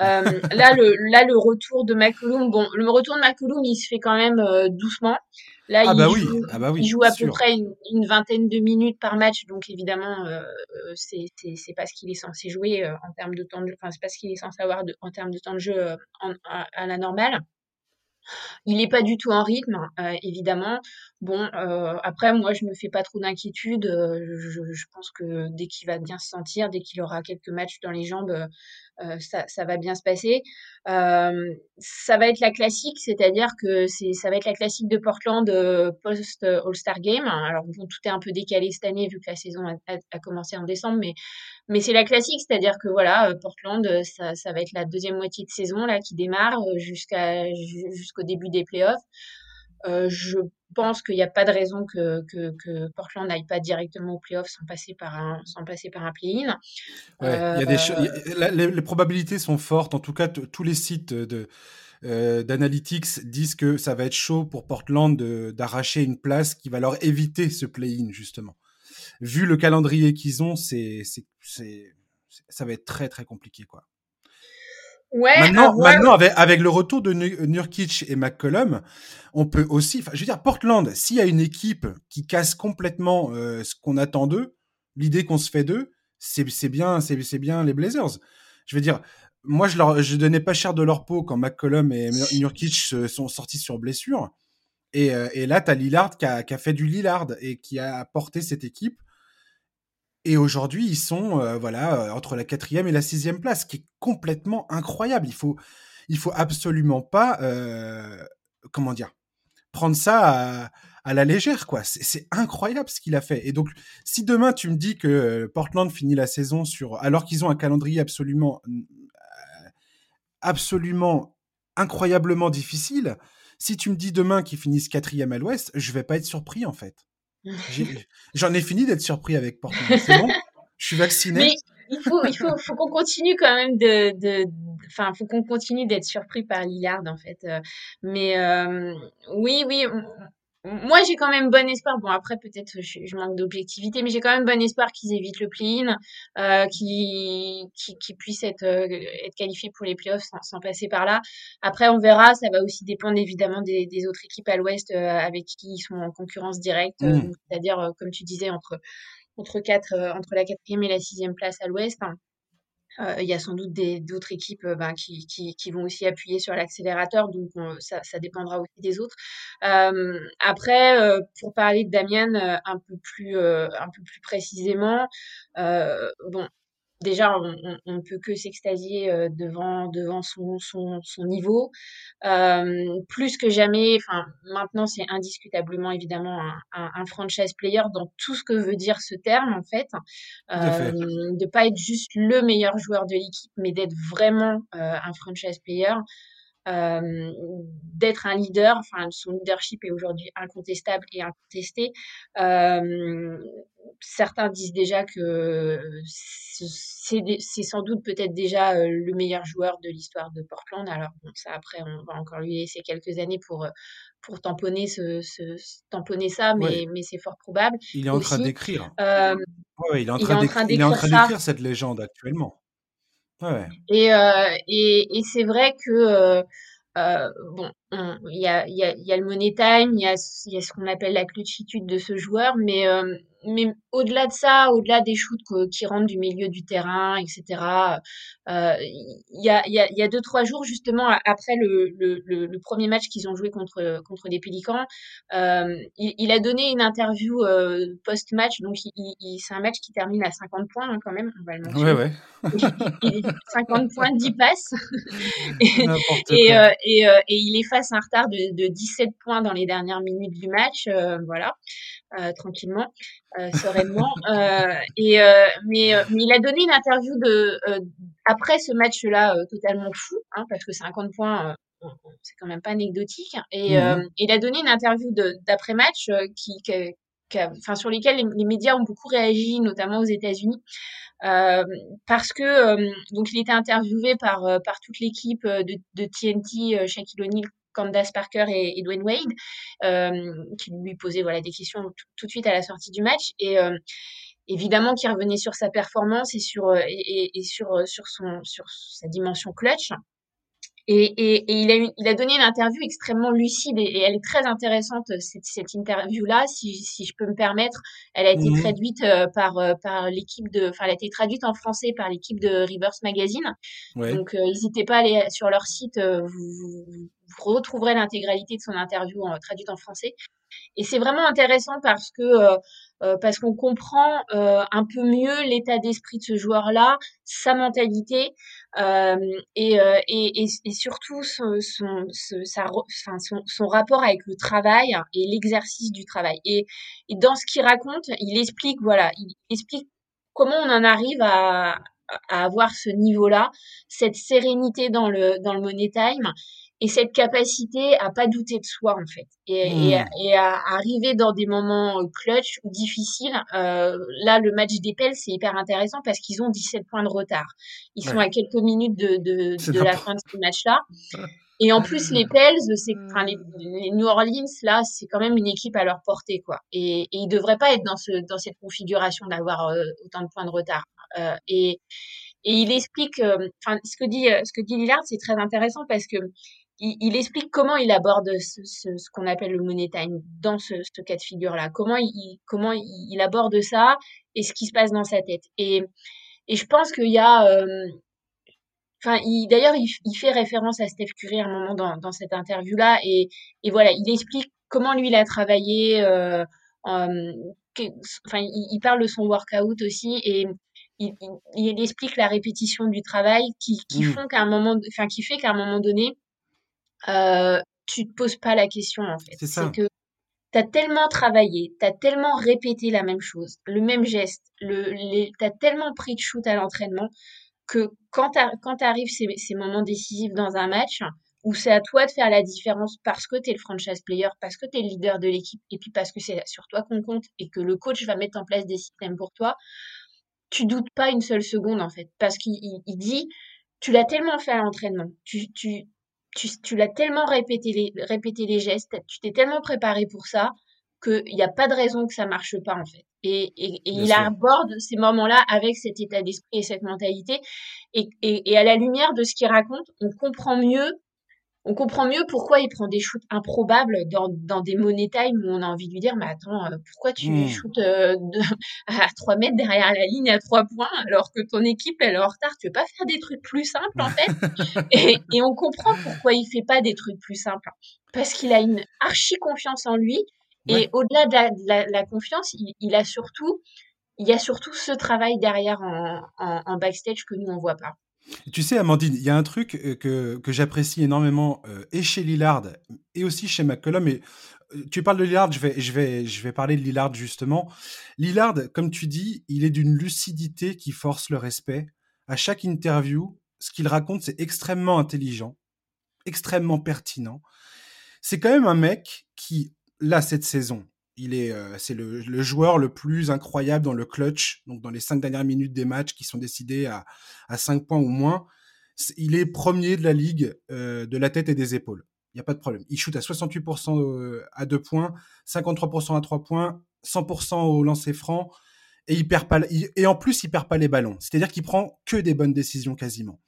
Euh, là, le, là, le retour de McCollum, bon, le retour de McCollum, il se fait quand même euh, doucement. Là, ah il, bah joue, oui. Ah bah oui, il joue à peu près une, une, vingtaine de minutes par match, donc évidemment, c'est pas ce qu'il est censé jouer euh, en termes de temps de jeu, enfin, c'est pas ce qu'il est censé avoir de, en termes de temps de jeu euh, en, à, à, la normale. Il n'est pas du tout en rythme, euh, évidemment. Bon, euh, après, moi, je me fais pas trop d'inquiétude. Euh, je, pense que dès qu'il va bien se sentir, dès qu'il aura quelques matchs dans les jambes, ça, va bien se passer. Ça va être la classique, c'est-à-dire que c'est, ça va être la classique de Portland post All-Star Game. Alors bon, tout est un peu décalé cette année vu que la saison a, a, commencé en décembre, mais mais c'est la classique, c'est-à-dire que voilà, Portland, ça, ça va être la deuxième moitié de saison là qui démarre jusqu'à jusqu'au début des playoffs. Euh, je pense qu'il n'y a pas de raison que, que, que Portland n'aille pas directement aux playoffs sans passer par un, sans passer par un play-in. Ouais, euh, euh, les, les, probabilités sont fortes. En tout cas, tous les sites de, euh, d'analytics disent que ça va être chaud pour Portland d'arracher une place qui va leur éviter ce play-in, justement. Vu le calendrier qu'ils ont, c'est, ça va être très, très compliqué, quoi. Ouais, maintenant, maintenant avec, avec, le retour de Nurkic et McCollum, on peut aussi, je veux dire, Portland, s'il y a une équipe qui casse complètement euh, ce qu'on attend d'eux, l'idée qu'on se fait d'eux, c'est bien, c'est bien les Blazers. Je veux dire, moi, je leur, je donnais pas cher de leur peau quand McCollum et Nurkic sont sortis sur blessure. Et, euh, et là, t'as Lillard qui a, qui a fait du Lillard et qui a porté cette équipe et aujourd'hui, ils sont euh, voilà euh, entre la quatrième et la sixième place, ce qui est complètement incroyable. Il faut, il faut absolument pas, euh, comment dire, prendre ça à, la légère, quoi. C'est incroyable ce qu'il a fait. Et donc, si demain tu me dis que Portland finit la saison sur, alors qu'ils ont un calendrier absolument, absolument incroyablement difficile, si tu me dis demain qu'ils finissent quatrième à l'Ouest, je vais pas être surpris en fait. J'en ai, fini d'être surpris avec Portland. C'est bon? Je suis vacciné? Mais il faut, qu'on continue quand même de, enfin, faut qu'on continue d'être surpris par Lillard en fait. Euh, mais euh, oui, oui, moi, j'ai quand même bon espoir. Bon, après, peut-être je, je, manque d'objectivité, mais j'ai quand même bon espoir qu'ils évitent le play-in, euh, qu'ils qu puissent être, euh, être qualifiés pour les playoffs sans, sans, passer par là. Après, on verra. Ça va aussi dépendre évidemment des, des autres équipes à l'Ouest euh, avec qui ils sont en concurrence directe. Mmh. C'est-à-dire, euh, comme tu disais, entre entre quatre, euh, entre la quatrième et la sixième place à l'Ouest. Hein. Euh, il y a sans doute d'autres équipes ben, qui, qui, qui, vont aussi appuyer sur l'accélérateur, donc on, ça, ça, dépendra aussi des autres. Euh, après, pour parler de Damien un peu plus un peu plus précisément, bon, déjà, on, ne peut que s'extasier euh, devant devant son son, son niveau. Euh, plus que jamais, enfin maintenant c'est indiscutablement évidemment un, un, un, franchise player dans tout ce que veut dire ce terme en fait. Euh, de pas être juste le meilleur joueur de l'équipe, mais d'être vraiment euh, un franchise player. Euh, d'être un leader, enfin son leadership est aujourd'hui incontestable et incontesté. Euh, certains disent déjà que c'est sans doute peut-être déjà euh, le meilleur joueur de l'histoire de Portland. Alors bon, ça après on va encore lui laisser quelques années pour pour tamponner ce, ce tamponner ça, mais ouais. mais c'est fort probable. Il est en train d'écrire. Euh, ouais, il est en train d'écrire. Il est en train d'écrire cette légende actuellement. Ouais. Et, euh, et, et c'est vrai que, euh, euh, bon, il y a, y, a, y a le money time, il y a, y a ce qu'on appelle la clutchitude de ce joueur, mais euh, mais au-delà de ça, au-delà des shoots qui rentrent du milieu du terrain, etc., euh, il y, a, y, a, y a deux, trois jours, justement, après le, le, le, premier match qu'ils ont joué contre, contre les Pélicans, euh, il, il, a donné une interview euh, post-match, donc il, c'est un match qui termine à 50 points hein, quand même, on va le mentionner. Ouais, ouais. 50 points, 10 passes. et, et, euh, et, euh, et, il un retard de, de 17 points dans les dernières minutes du match, euh, voilà, tranquillement euh, sereinement. Euh, et euh, mais, mais il a donné une interview de après ce match-là totalement fou, hein, parce que 50 points c'est quand même pas anecdotique. Et mmh il a donné une interview d'après match qui, qui, enfin sur lesquels les, médias ont beaucoup réagi, notamment aux États-Unis. Euh, parce que donc il était interviewé par par toute l'équipe de, de TNT, Shaquille O'Neal, Candace Parker et, Dwayne Wade, euh, qui lui posaient voilà, des questions tout, de suite à la sortie du match. Et euh, évidemment, qui revenait sur sa performance et sur, euh, et, et sur, sur, son, sur sa dimension clutch. Et, et, et il, a il, a donné une interview extrêmement lucide et, elle est très intéressante, cette, cette interview-là, si, si, je peux me permettre. Elle a été mmh traduite par, par l'équipe de, enfin, elle a été traduite en français par l'équipe de Rivers Magazine. Donc, euh, n'hésitez pas à aller sur leur site, vous, vous, vous retrouverez l'intégralité de son interview traduite en français. Et c'est vraiment intéressant parce que euh, parce qu'on comprend euh, un peu mieux l'état d'esprit de ce joueur-là, sa mentalité euh, et, et, et, surtout son, son, rapport avec le travail et l'exercice du travail. Et, et dans ce qu'il raconte, il explique voilà, il explique comment on en arrive à, à avoir ce niveau-là, cette sérénité dans le dans le money time et cette capacité à pas douter de soi en fait. Et, et, mmh. et à, arriver dans des moments euh, clutch ou difficiles euh, là le match des Pels c'est hyper intéressant parce qu'ils ont 17 points de retard. Ils sont à quelques minutes de, de, de la fin de ce match là et en plus les Pels c'est enfin les, les, New Orleans là c'est quand même une équipe à leur portée quoi. Et, et ils devraient pas être dans ce dans cette configuration d'avoir euh, autant de points de retard. Euh, et et il explique, euh, enfin, ce que dit, ce que dit Lillard, c'est très intéressant parce que il, explique comment il aborde ce, ce, qu'on appelle le money time dans ce, ce cas de figure-là. Comment il, comment il, aborde ça et ce qui se passe dans sa tête. Et, et je pense qu'il y a, euh, enfin, d'ailleurs, il, il, fait référence à Steph Curry à un moment dans, dans cette interview-là et, et voilà, il explique comment lui il a travaillé. Euh, euh, enfin, il, il, parle de son workout aussi et il, il, explique la répétition du travail qui, qui mmh. font qu'à un moment, enfin, qui fait qu'à un moment donné, euh, tu te poses pas la question en fait. C'est que tu as tellement travaillé, tu as tellement répété la même chose, le même geste, le, tu as tellement pris de shoot à l'entraînement que quand, quand arrivent ces, ces moments décisifs dans un match, où c'est à toi de faire la différence parce que tu es le franchise player, parce que tu es le leader de l'équipe, et puis parce que c'est sur toi qu'on compte et que le coach va mettre en place des systèmes pour toi, tu doutes pas une seule seconde en fait, parce qu'il il dit, tu l'as tellement fait à l'entraînement, tu, tu, tu, tu l'as tellement répété les, répété les gestes, tu t'es tellement préparé pour ça qu'il n'y a pas de raison que ça marche pas en fait. Et, et, et il aborde ces moments-là avec cet état d'esprit et cette mentalité. Et, et, et à la lumière de ce qu'il raconte, on comprend mieux on comprend mieux pourquoi il prend des shoots improbables dans, dans des money time où on a envie de lui dire mais attends euh, pourquoi tu mmh. shoots euh, à 3 mètres derrière la ligne à 3 points alors que ton équipe elle est en retard? Tu veux pas faire des trucs plus simples en fait? Et, et, on comprend pourquoi il fait pas des trucs plus simples. Parce qu'il a une archi confiance en lui et au-delà de, la, confiance il, il, a surtout il y a surtout ce travail derrière en, en, en backstage que nous on voit pas tu sais, Amandine, il y a un truc euh, que, que j'apprécie énormément euh, et chez Lillard et aussi chez McCollum. Et euh, tu parles de Lillard, je vais, je, vais, je vais parler de Lillard justement. Lillard, comme tu dis, il est d'une lucidité qui force le respect. À chaque interview, ce qu'il raconte, c'est extrêmement intelligent, extrêmement pertinent. C'est quand même un mec qui, là, cette saison, il est, euh, c'est le, joueur le plus incroyable dans le clutch, donc dans les cinq dernières minutes des matchs qui sont décidés à, 5 points ou moins. Il est premier de la ligue euh, de la tête et des épaules. Il n'y a pas de problème. Il shoot à 68% euh, à 2 points, 53% à 3 points, 100% au lancer franc, et en plus, il perd pas les ballons. C'est-à-dire qu'il prend que des bonnes décisions quasiment.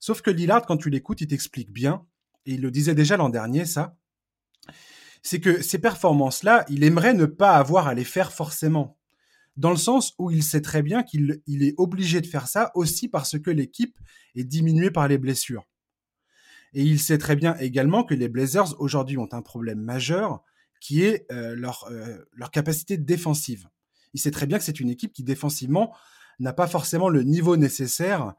Sauf que Lillard, quand tu l'écoutes, il t'explique bien et il le disait déjà l'an dernier, ça, c'est que ces performances-là, il aimerait ne pas avoir à les faire forcément. Dans le sens où il sait très bien qu'il est obligé de faire ça aussi parce que l'équipe est diminuée par les blessures. Et il sait très bien également que les Blazers aujourd'hui ont un problème majeur qui est euh, leur, euh, leur capacité défensive. Il sait très bien que c'est une équipe qui défensivement n'a pas forcément le niveau nécessaire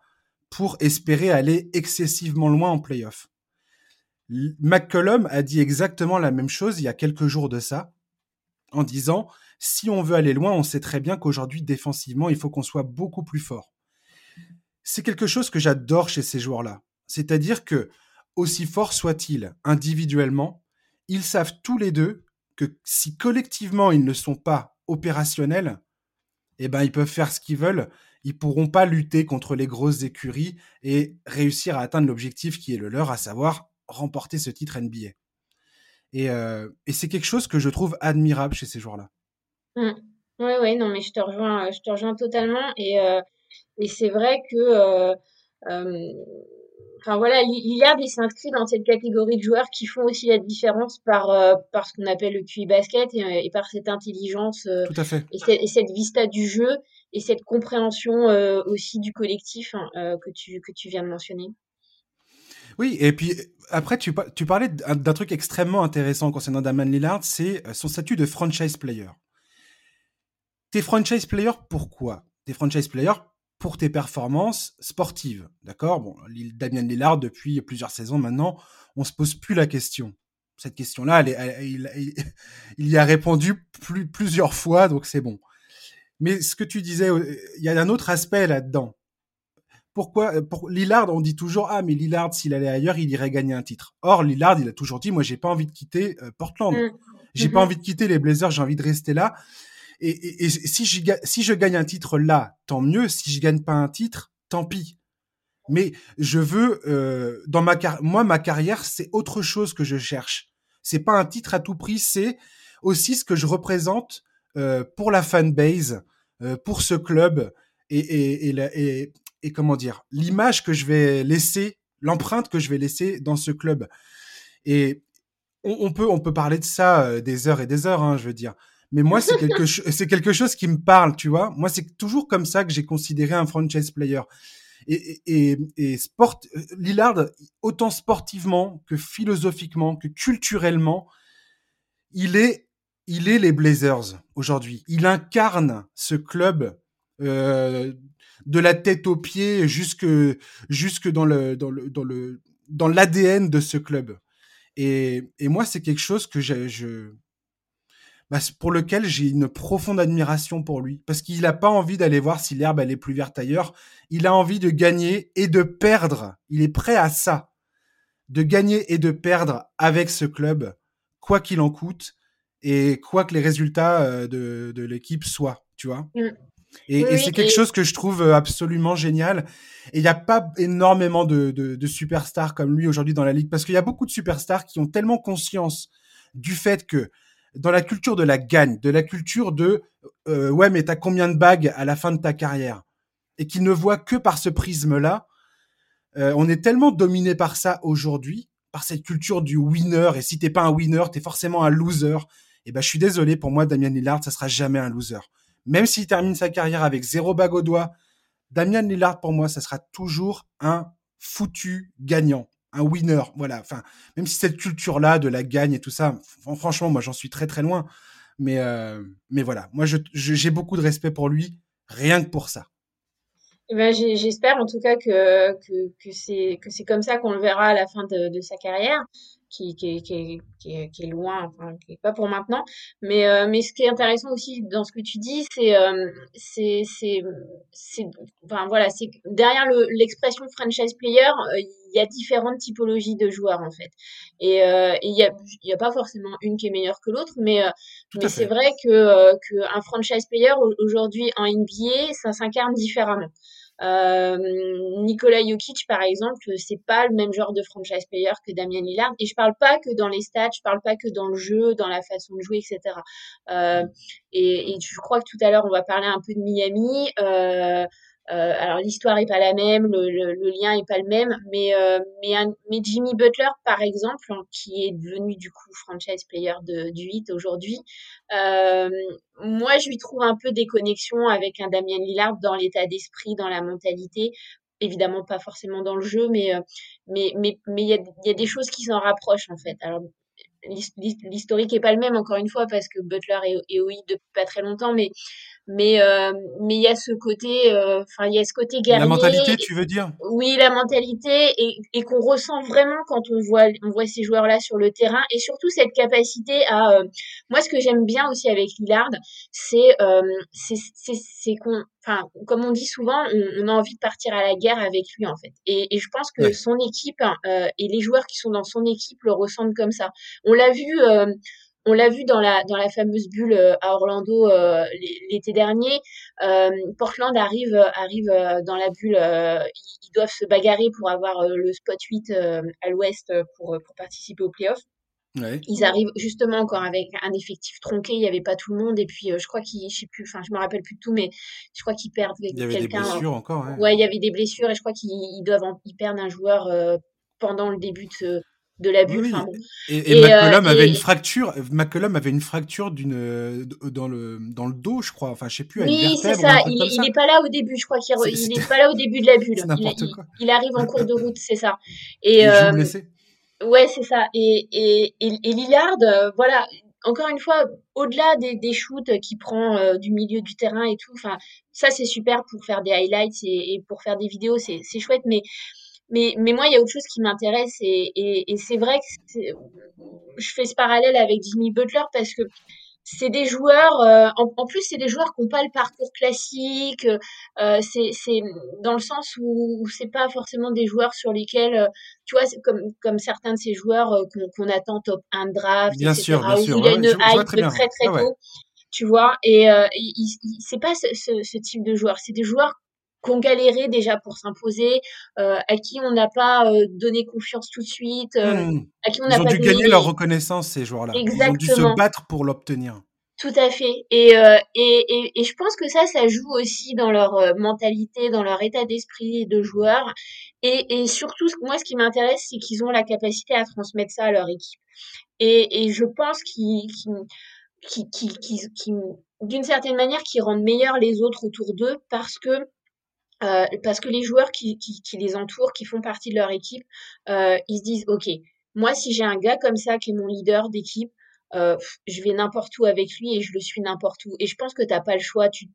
pour espérer aller excessivement loin en playoff. McCollum a dit exactement la même chose il y a quelques jours de ça, en disant si on veut aller loin, on sait très bien qu'aujourd'hui défensivement, il faut qu'on soit beaucoup plus fort. C'est quelque chose que j'adore chez ces joueurs-là. C'est-à-dire que aussi forts soient-ils individuellement, ils savent tous les deux que si collectivement ils ne sont pas opérationnels, eh ben ils peuvent faire ce qu'ils veulent, ils pourront pas lutter contre les grosses écuries et réussir à atteindre l'objectif qui est le leur, à savoir remporter ce titre NBA. Et, euh, et c'est quelque chose que je trouve admirable chez ces joueurs-là. Oui, mmh. oui, non, mais je te rejoins, je te rejoins totalement. Et, euh, et c'est vrai que, euh, enfin voilà, Lillard, il s'inscrit dans cette catégorie de joueurs qui font aussi la différence par, par ce qu'on appelle le QI basket et, et par cette intelligence Tout à fait. Et, et, cette vista du jeu et cette compréhension aussi du collectif hein, que, tu, que tu viens de mentionner. Oui, et puis après, tu, parlais d'un truc extrêmement intéressant concernant Damon Lillard, c'est euh, son statut de franchise player. T'es franchise player pourquoi? T'es franchise player pour tes performances sportives, d'accord? Bon, Damien Lillard, depuis plusieurs saisons maintenant, on se pose plus la question. Cette question-là, il, y a répondu plus, plusieurs fois, donc c'est bon. Mais ce que tu disais, euh, il y a un autre aspect là-dedans pourquoi euh, pour Lillard, on dit toujours ah mais Lillard s'il allait ailleurs, il irait gagner un titre. Or Lillard, il a toujours dit moi j'ai pas envie de quitter euh, Portland. Mm. J'ai pas mm-hmm. envie de quitter les Blazers, j'ai envie de rester là. Et, si je si je gagne un titre là, tant mieux. Si je gagne pas un titre, tant pis. Mais je veux euh, dans ma moi ma carrière, c'est autre chose que je cherche. C'est pas un titre à tout prix, c'est aussi ce que je représente pour la fanbase, pour ce club et, et, et, et, et comment dire, l'image que je vais laisser, l'empreinte que je vais laisser dans ce club. Et on, peut, on peut parler de ça euh, des heures et des heures, hein, je veux dire. Mais moi, c'est quelque, c'est quelque chose qui me parle, tu vois. Moi, c'est toujours comme ça que j'ai considéré un franchise player. Et, et, et sport, Lillard, autant sportivement que philosophiquement, que culturellement, il est, il est les Blazers aujourd'hui. Il incarne ce club euh, de la tête aux pieds jusque jusque dans le dans le dans le dans l'ADN de ce club. Et, et moi, c'est quelque chose que je, bah, pour lequel j'ai une profonde admiration pour lui, parce qu'il n'a pas envie d'aller voir si l'herbe elle est plus verte ailleurs. Il a envie de gagner et de perdre. Il est prêt à ça, de gagner et de perdre avec ce club, quoi qu'il en coûte et quoi que les résultats euh, de, de l'équipe soient, tu vois. Et, c'est quelque chose que je trouve euh, absolument génial. Et il n'y a pas énormément de, de, de superstars comme lui aujourd'hui dans la ligue, parce qu'il y a beaucoup de superstars qui ont tellement conscience du fait que dans la culture de la gagne, de la culture de euh, ouais mais t'as combien de bagues à la fin de ta carrière, et qui ne voient que par ce prisme-là. Euh, on est tellement dominé par ça aujourd'hui, par cette culture du winner. Et si t'es pas un winner, t'es forcément un loser. Et ben je suis désolé, pour moi Damien Lillard, ça sera jamais un loser même s'il termine sa carrière avec zéro bague au doigt, Damien Lillard, pour moi, ça sera toujours un foutu gagnant, un winner. Voilà. Enfin, même si cette culture-là de la gagne et tout ça, franchement, moi, j'en suis très très loin. Mais, euh, mais voilà, moi, j'ai beaucoup de respect pour lui, rien que pour ça. Eh ben, j'espère en tout cas que, que, que c'est comme ça qu'on le verra à la fin de sa carrière qui, qui, qui, qui, qui est loin, enfin, qui est pas pour maintenant. Mais, euh, mais ce qui est intéressant aussi dans ce que tu dis, c'est, euh, c'est, c'est, enfin voilà, c'est derrière l'expression franchise player, euh, il y a différentes typologies de joueurs en fait. Et il y a, y a pas forcément une qui est meilleure que l'autre, mais, mais c'est vrai que, que un franchise player aujourd'hui en NBA, ça s'incarne différemment. Euh, Nikola Jokic, par exemple, c'est pas le même genre de franchise player que Damien Lillard. Et je parle pas que dans les stats, je parle pas que dans le jeu, dans la façon de jouer, etc. Euh, et, et, je crois que tout à l'heure, on va parler un peu de Miami. Euh, alors l'histoire est pas la même, le, lien est pas le même, mais mais Jimmy Butler par exemple, hein, qui est devenu du coup franchise player du 8 aujourd'hui, moi je lui trouve un peu des connexions avec un Damien Lillard dans l'état d'esprit, dans la mentalité, évidemment pas forcément dans le jeu, mais il y a, des choses qui s'en rapprochent en fait. Alors l'historique est pas le même encore une fois parce que Butler est, est OI depuis pas très longtemps, mais mais euh, mais il y a ce côté euh, enfin il y a ce côté guerrier la mentalité tu veux dire? Oui la mentalité et, et qu'on ressent vraiment quand on voit on voit ces joueurs là sur le terrain et surtout cette capacité à euh, moi ce que j'aime bien aussi avec Lillard c'est c'est c'est qu'on enfin comme on dit souvent on, a envie de partir à la guerre avec lui en fait. Et, et je pense que son équipe et les joueurs qui sont dans son équipe le ressentent comme ça. On l'a vu on l'a vu dans la dans la fameuse bulle euh, à Orlando euh, l'été dernier. Euh, Portland arrive arrive dans la bulle. ils, doivent se bagarrer pour avoir le spot 8 à l'Ouest pour pour participer aux playoffs. Ouais. Ils arrivent justement encore avec un effectif tronqué, il n'y avait pas tout le monde et puis je crois qu'ils, je sais plus, enfin je me rappelle plus de tout, mais je crois qu'ils perdent quelqu'un. Il y avait des blessures encore. Ouais. ouais. il y avait des blessures et je crois qu'ils doivent, ils perdent un joueur pendant le début de ce, de la bulle. Et, et, McCollum euh, avait une fracture. McCollum avait une fracture d'une dans le dans le dos, je crois. Enfin, je sais plus. oui, c'est ça. Il n'est pas là au début. Je crois qu'il n'est pas là au début de la bulle. Il, il, arrive en cours de route, c'est ça. Et euh, ouais, c'est ça. Et et, et, Lillard, euh, voilà. Encore une fois, au-delà des, des shoots qu'il prend euh, du milieu du terrain et tout, enfin, ça c'est super pour faire des highlights et, et pour faire des vidéos, c'est chouette. Mais mais, mais moi, il y a autre chose qui m'intéresse et, et, et c'est vrai que je fais ce parallèle avec Jimmy Butler parce que c'est des joueurs, euh, en, en, plus, c'est des joueurs qui n'ont pas le parcours classique. Euh, c'est dans le sens où, où c'est pas forcément des joueurs sur lesquels, euh, tu vois, comme, comme certains de ces joueurs euh, qu'on qu attend top 1 draft, bien etc. Sûr, bien sûr, il y a une hype très très, très ah tôt. Tu vois, et euh, c'est pas ce, ce, ce, type de joueur. C'est des joueurs qu'on galérait déjà pour s'imposer, euh, à qui on n'a pas euh, donné confiance tout de suite, euh, mmh. à qui on n'a pas dû gagner leur reconnaissance, ces joueurs-là. Ils ont dû se battre pour l'obtenir. Tout à fait. Et, et, et, et, je pense que ça, ça joue aussi dans leur mentalité, dans leur état d'esprit de joueur. Et, et surtout, moi, ce qui m'intéresse, c'est qu'ils ont la capacité à transmettre ça à leur équipe. Et, et je pense qu'ils, qu'ils, qu'ils, qu'ils, d'une certaine manière, qu'ils rendent meilleurs les autres autour d'eux parce que euh, parce que les joueurs qui, qui, qui, les entourent, qui font partie de leur équipe, euh, ils se disent, OK, moi, si j'ai un gars comme ça qui est mon leader d'équipe, euh, je vais n'importe où avec lui et je le suis n'importe où. Et je pense que t'as pas le choix. Tu,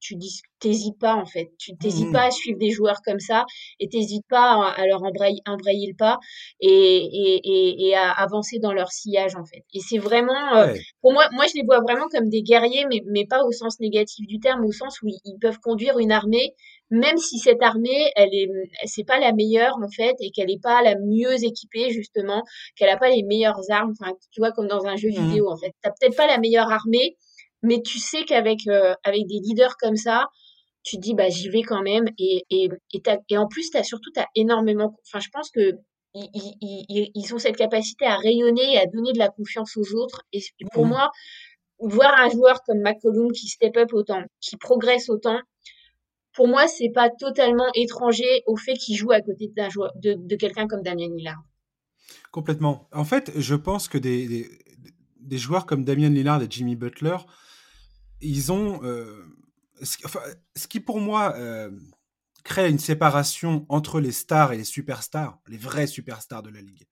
t'hésites pas en fait. Tu t'hésites mmh. pas à suivre des joueurs comme ça et t'hésites pas à, leur embrayer, embrayer le pas et, et, et, et, à avancer dans leur sillage en fait. Et c'est vraiment, euh, pour moi, moi je les vois vraiment comme des guerriers, mais, mais pas au sens négatif du terme, au sens où ils peuvent conduire une armée même si cette armée, elle est, c'est pas la meilleure en fait, et qu'elle est pas la mieux équipée justement, qu'elle a pas les meilleures armes, enfin, tu vois comme dans un jeu mmh. vidéo en fait. T'as peut-être pas la meilleure armée, mais tu sais qu'avec euh, avec des leaders comme ça, tu te dis bah j'y vais quand même, et et et, et en plus t'as surtout t'as énormément, enfin je pense que ils, ils, ils, ont cette capacité à rayonner et à donner de la confiance aux autres. Et pour mmh. moi, voir un joueur comme McCollum qui step up autant, qui progresse autant, pour moi, c'est pas totalement étranger au fait qu'il joue à côté joueur, de, quelqu'un comme Damien Lillard. Complètement. En fait, je pense que des, joueurs comme Damien Lillard et Jimmy Butler, ils ont. Euh, ce, qui, pour moi, euh, crée une séparation entre les stars et les superstars, les vrais superstars de la ligue.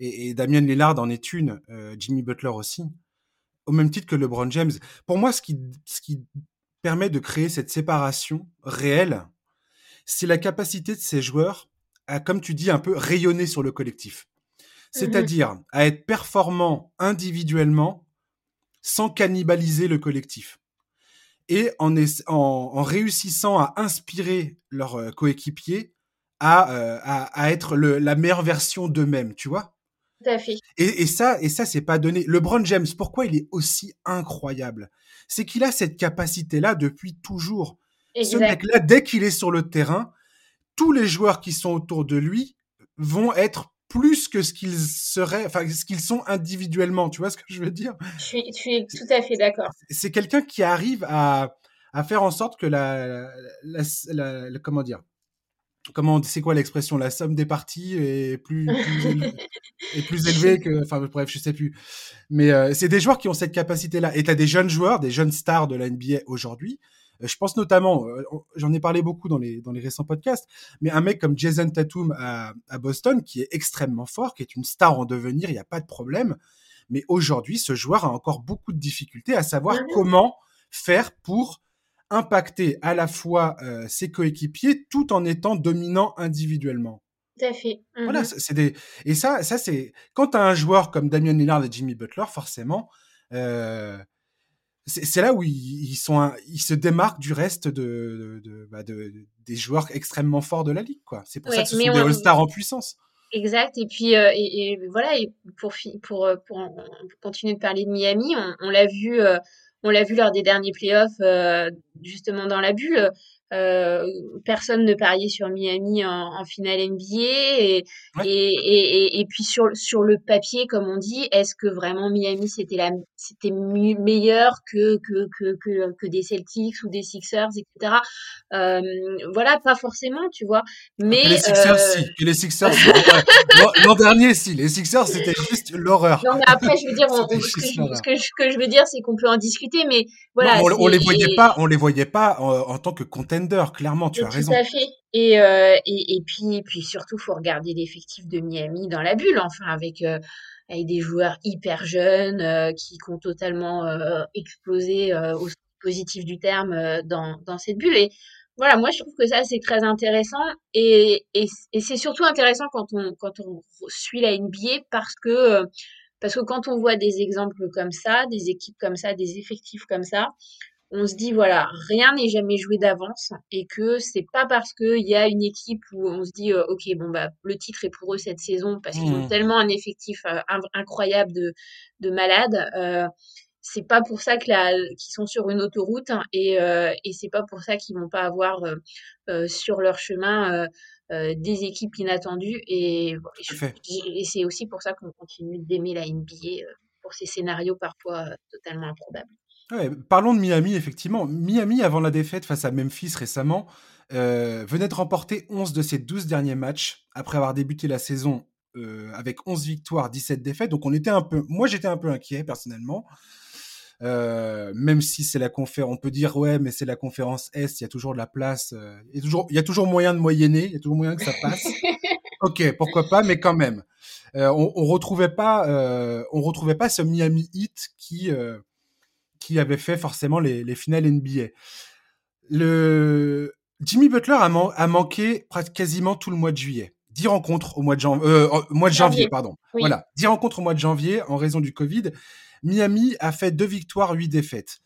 Et, et Damien Lillard en est une, euh, Jimmy Butler aussi, au même titre que LeBron James. Pour moi, ce qui permet de créer cette séparation réelle, c'est la capacité de ces joueurs à, comme tu dis, un peu rayonner sur le collectif. C'est-à-dire mmh à être performants individuellement sans cannibaliser le collectif. Et en, en, réussissant à inspirer leurs euh, coéquipiers à, euh, à, être le, la meilleure version d'eux-mêmes, tu vois? Tout à fait. Et, et ça, et ça c'est pas donné. LeBron James, pourquoi il est aussi incroyable? C'est qu'il a cette capacité-là depuis toujours. Ce mec-là, dès qu'il est sur le terrain, tous les joueurs qui sont autour de lui vont être plus que ce qu'ils seraient, enfin ce qu'ils sont individuellement. Tu vois ce que je veux dire? Je suis, tout à fait d'accord. C'est quelqu'un qui arrive à, à faire en sorte que la, comment dire, comment c'est quoi l'expression la somme des parties est plus, est plus élevée que enfin bref je sais plus. Mais euh, c'est des joueurs qui ont cette capacité là et tu as des jeunes joueurs des jeunes stars de la NBA aujourd'hui. Euh, je pense notamment euh, j'en ai parlé beaucoup dans les dans les récents podcasts mais un mec comme Jason Tatum à, à Boston qui est extrêmement fort qui est une star en devenir il n'y a pas de problème. Mais aujourd'hui ce joueur a encore beaucoup de difficultés à savoir comment faire pour impacter à la fois euh, ses coéquipiers tout en étant dominant individuellement. Tout à fait. Voilà, mmh c'est des et ça, ça c'est quand tu as un joueur comme Damian Lillard et Jimmy Butler, forcément, euh, c'est là où ils, sont, ils se démarquent du reste de, de, bah de, des joueurs extrêmement forts de la ligue, quoi. C'est pour ça que ce sont des All-Stars en puissance. Exact. Et puis, euh, et, voilà, et pour, pour, pour, continuer de parler de Miami, on, on l'a vu on l'a vu lors des derniers playoffs, euh, justement dans la bulle. Euh, personne ne pariait sur Miami en, finale NBA et, et, et, puis sur, sur le papier, comme on dit, est-ce que vraiment Miami c'était la c'était meilleur que que, que, que, que des Celtics ou des Sixers, etc. Euh, voilà, pas forcément, tu vois. Mais les Sixers, si. Euh, les Sixers, l'an dernier, si. Les Sixers, c'était juste l'horreur. Non, mais après, je veux dire, ce, que je, que je, veux dire, c'est qu'on peut en discuter, mais voilà. on, les voyait pas, on les voyait pas en, tant que contender, clairement. Tu as raison. Tout à fait. Et, euh, et, et, puis, puis surtout, faut regarder l'effectif de Miami dans la bulle, enfin, avec, euh, avec des joueurs hyper jeunes euh, qui, ont totalement explosé au positif du terme dans, dans cette bulle. Et voilà, moi je trouve que ça c'est très intéressant et, et, et c'est surtout intéressant quand on, quand on suit la NBA parce que, parce que quand on voit des exemples comme ça, des équipes comme ça, des effectifs comme ça, on se dit voilà, rien n'est jamais joué d'avance et que c'est pas parce qu'il y a une équipe où on se dit euh, ok bon bah le titre est pour eux cette saison parce qu'ils ont mmh. tellement un effectif euh, incroyable de, de malades. Euh, c'est pas pour ça que qu'ils sont sur une autoroute et, et c'est pas pour ça qu'ils vont pas avoir sur leur chemin des équipes inattendues et, et c'est aussi pour ça qu'on continue d'aimer la NBA pour ces scénarios parfois totalement improbables parlons de Miami, effectivement. Miami, avant la défaite face à Memphis récemment, euh, venait de remporter 11 de ses 12 derniers matchs après avoir débuté la saison euh, avec 11 victoires, 17 défaites. Donc on était un peu, moi j'étais un peu inquiet personnellement. Euh, même si c'est la conférence, on peut dire ouais, mais c'est la conférence Est, il y a toujours de la place, il, y a toujours, il y a toujours moyen de moyenner, il y a toujours moyen que ça passe. ok, pourquoi pas, mais quand même, on, on retrouvait pas, on retrouvait pas ce Miami Heat qui qui avait fait forcément les, les finales NBA. Le Jimmy Butler a, a, manqué quasiment tout le mois de juillet. 10 rencontres au mois de, janvier, euh, mois de janvier, pardon. Voilà, 10 rencontres au mois de janvier en raison du Covid. Miami a fait deux victoires, 8 défaites.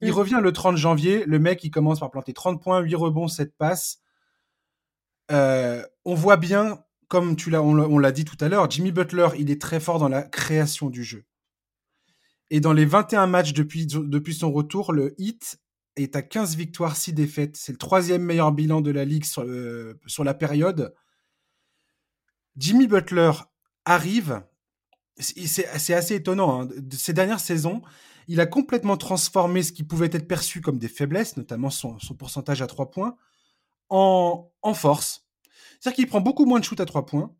Il mm. revient le 30 janvier, le mec il commence par planter 30 points, 8 rebonds, 7 passes. Euh, on voit bien, comme tu l'as, on l'a dit tout à l'heure, Jimmy Butler, il est très fort dans la création du jeu. Et dans les 21 matchs depuis, depuis son retour, le Heat est à 15 victoires, 6 défaites. C'est le troisième meilleur bilan de la ligue sur, euh, sur la période. Jimmy Butler arrive, c'est assez étonnant, hein. ces dernières saisons, il a complètement transformé ce qui pouvait être perçu comme des faiblesses, notamment son, son pourcentage à 3 points, en, en force. C'est-à-dire qu'il prend beaucoup moins de shoot à 3 points,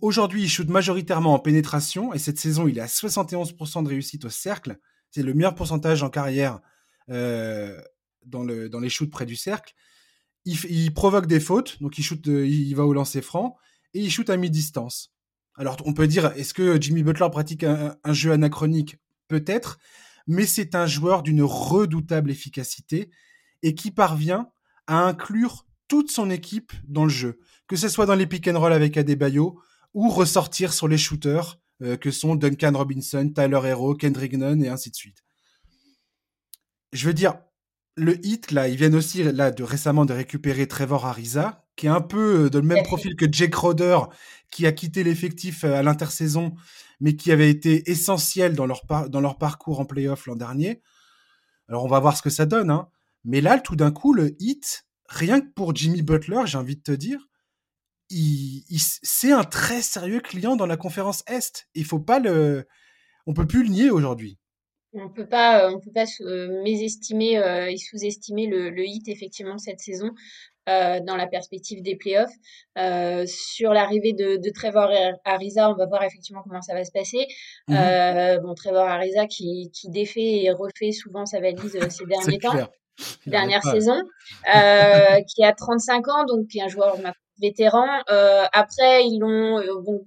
Aujourd'hui, il shoot majoritairement en pénétration et cette saison, il est à 71% de réussite au cercle. C'est le meilleur pourcentage en carrière euh, dans, le, dans les shoots près du cercle. Il, provoque des fautes, donc il, shoot, il va au lancer franc et il shoot à mi-distance. Alors, on peut dire, est-ce que Jimmy Butler pratique un, un jeu anachronique? Peut-être, mais c'est un joueur d'une redoutable efficacité et qui parvient à inclure toute son équipe dans le jeu, que ce soit dans les pick and roll avec Adebayo, ou ressortir sur les shooters euh, que sont Duncan Robinson, Tyler Hero, Kendrick Nunn et ainsi de suite. Je veux dire, le hit, là, ils viennent aussi là, de, récemment de récupérer Trevor Ariza, qui est un peu euh, de le même profil que Jake Roder, qui a quitté l'effectif euh, à l'intersaison, mais qui avait été essentiel dans leur, dans leur parcours en playoff l'an dernier. Alors on va voir ce que ça donne. Hein. Mais là, tout d'un coup, le hit, rien que pour Jimmy Butler, j'ai envie de te dire, il, c'est un très sérieux client dans la conférence Est. Il faut pas le, on peut plus le nier aujourd'hui. On peut pas, on peut pas mésestimer et sous-estimer le, le hit effectivement cette saison. Euh, dans la perspective des playoffs. Euh, sur l'arrivée de, de, Trevor Ariza, on va voir effectivement comment ça va se passer. Euh, bon, Trevor Ariza qui, qui défait et refait souvent sa valise euh, ces derniers temps, dernière saison, euh, qui a 35 ans, donc qui est un joueur vétéran. Euh, après, ils l'ont, bon,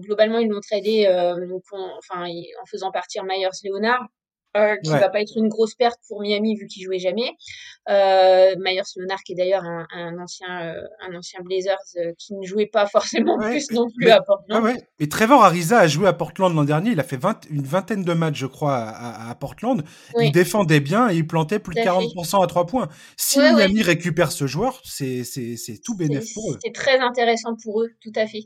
globalement, ils l'ont tradé, enfin, en faisant partir Myers Leonard. Euh, qui va pas être une grosse perte pour Miami vu qu'il jouait jamais. Euh, Myers Leonard qui est d'ailleurs un, un, ancien euh, un ancien Blazers euh, qui ne jouait pas forcément plus non plus à Portland. Ouais, Et Trevor Ariza a joué à Portland l'an dernier. Il a fait 20, une vingtaine de matchs, je crois, à, à Portland. Il défendait bien et il plantait plus de 40% à trois points. Si Miami récupère ce joueur, c'est c'est c'est tout bénéfice pour eux. C'est très intéressant pour eux, tout à fait.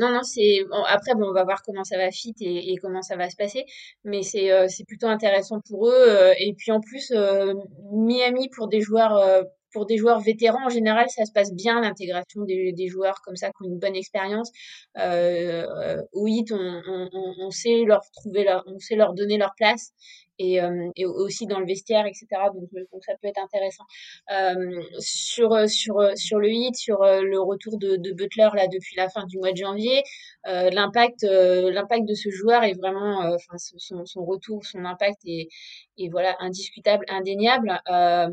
non non c'est bon, après bon on va voir comment ça va fit et, et comment ça va se passer, mais c'est c'est plutôt intéressant pour eux. Euh, et puis en plus, euh, Miami pour des joueurs euh, pour des joueurs vétérans, en général, ça se passe bien l'intégration des, joueurs comme ça qui ont une bonne expérience. Au hit, on, sait leur trouver leur, on sait leur donner leur place et, euh, et, aussi dans le vestiaire, etc. Donc, euh, donc ça peut être intéressant. Euh, sur sur sur le hit, sur le retour de, de, Butler là depuis la fin du mois de janvier, euh, l'impact l'impact de ce joueur est vraiment, enfin son, son, retour, son impact est, est voilà indiscutable, indéniable. Euh,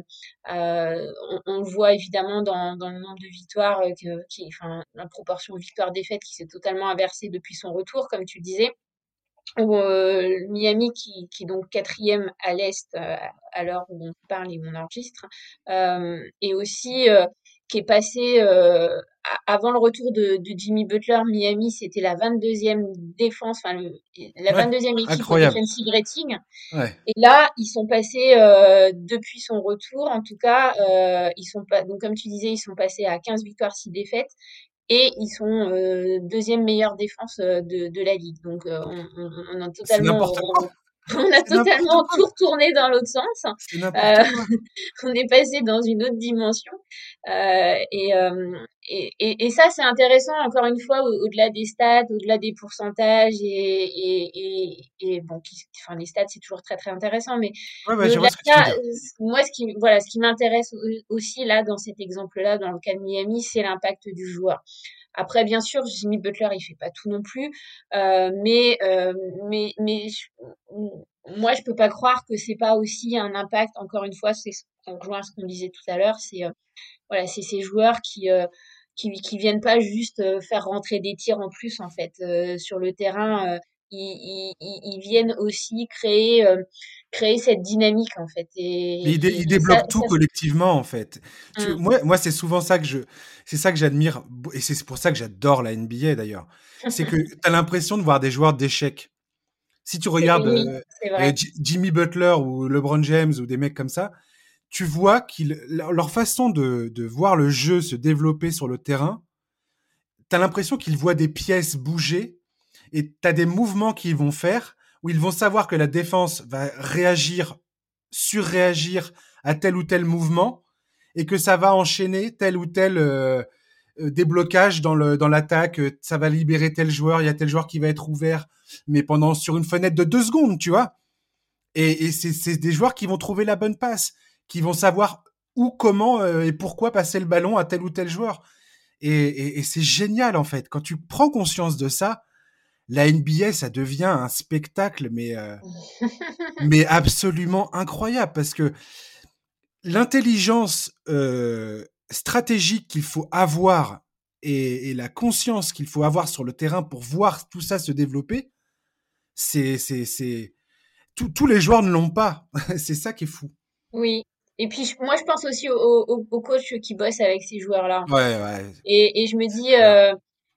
on, on, le voit évidemment dans, dans le nombre de victoires, qui, enfin la proportion victoire-défaite qui s'est totalement inversée depuis son retour, comme tu le disais. Euh, Miami qui, qui, est donc quatrième à l'est euh, à l'heure où on parle et où on enregistre, euh, et aussi qui est passé avant le retour de, de, Jimmy Butler, Miami c'était la 22e défense, enfin la 22e équipe incroyable. defensive rating. Ouais. Et là ils sont passés depuis son retour, en tout cas ils sont pas donc comme tu disais ils sont passés à 15 victoires 6 défaites et ils sont euh, deuxième meilleure défense euh, de, de la ligue. Donc euh, on, on, on, a totalement on a totalement tout retourné dans l'autre sens. Euh, on est passé dans une autre dimension. Euh, et, euh, et, et, et, ça, c'est intéressant, encore une fois, au-delà des stats, au-delà des pourcentages. Et, bon, enfin, les stats, c'est toujours très, très intéressant. Mais ouais, ouais, moi, ce qui, voilà, ce qui m'intéresse aussi, là, dans cet exemple-là, dans le cas de Miami, c'est l'impact du joueur. Après, bien sûr, Jimmy Butler, il fait pas tout non plus, euh, mais euh, mais mais moi, je peux pas croire que c'est pas aussi un impact. Encore une fois, c'est rejoint ce qu'on disait tout à l'heure, c'est euh, voilà, c'est ces joueurs qui euh, qui qui viennent pas juste euh, faire rentrer des tirs en plus en fait sur le terrain. Ils, ils, ils, viennent aussi créer créer cette dynamique en fait. Et, ils, débloquent tout collectivement en fait. Mmh. moi, moi c'est souvent ça que je, c'est ça que j'admire et c'est pour ça que j'adore la NBA d'ailleurs. C'est que tu as l'impression de voir des joueurs d'échecs. Si tu regardes euh, euh, Jimmy Butler ou LeBron James ou des mecs comme ça, tu vois qu'ils leur façon de, de voir le jeu se développer sur le terrain, tu as l'impression qu'ils voient des pièces bouger et tu as des mouvements qu'ils vont faire où ils vont savoir que la défense va réagir, surréagir à tel ou tel mouvement et que ça va enchaîner tel ou tel euh, euh déblocage dans dans l'attaque, euh, ça va libérer tel joueur, il y a tel joueur qui va être ouvert, mais pendant sur une fenêtre de deux secondes, tu vois. Et, c'est des joueurs qui vont trouver la bonne passe, qui vont savoir où, comment et pourquoi passer le ballon à tel ou tel joueur. Et c'est génial en fait quand tu prends conscience de ça la NBA, ça devient un spectacle, mais, euh, mais absolument incroyable parce que l'intelligence euh, stratégique qu'il faut avoir et, et la conscience qu'il faut avoir sur le terrain pour voir tout ça se développer, c'est, c'est, c'est, tous les joueurs ne l'ont pas. c'est ça qui est fou. Oui. Et puis moi, je pense aussi aux, aux, aux coachs qui bossent avec ces joueurs-là. Ouais, ouais. Et, et je me dis, euh,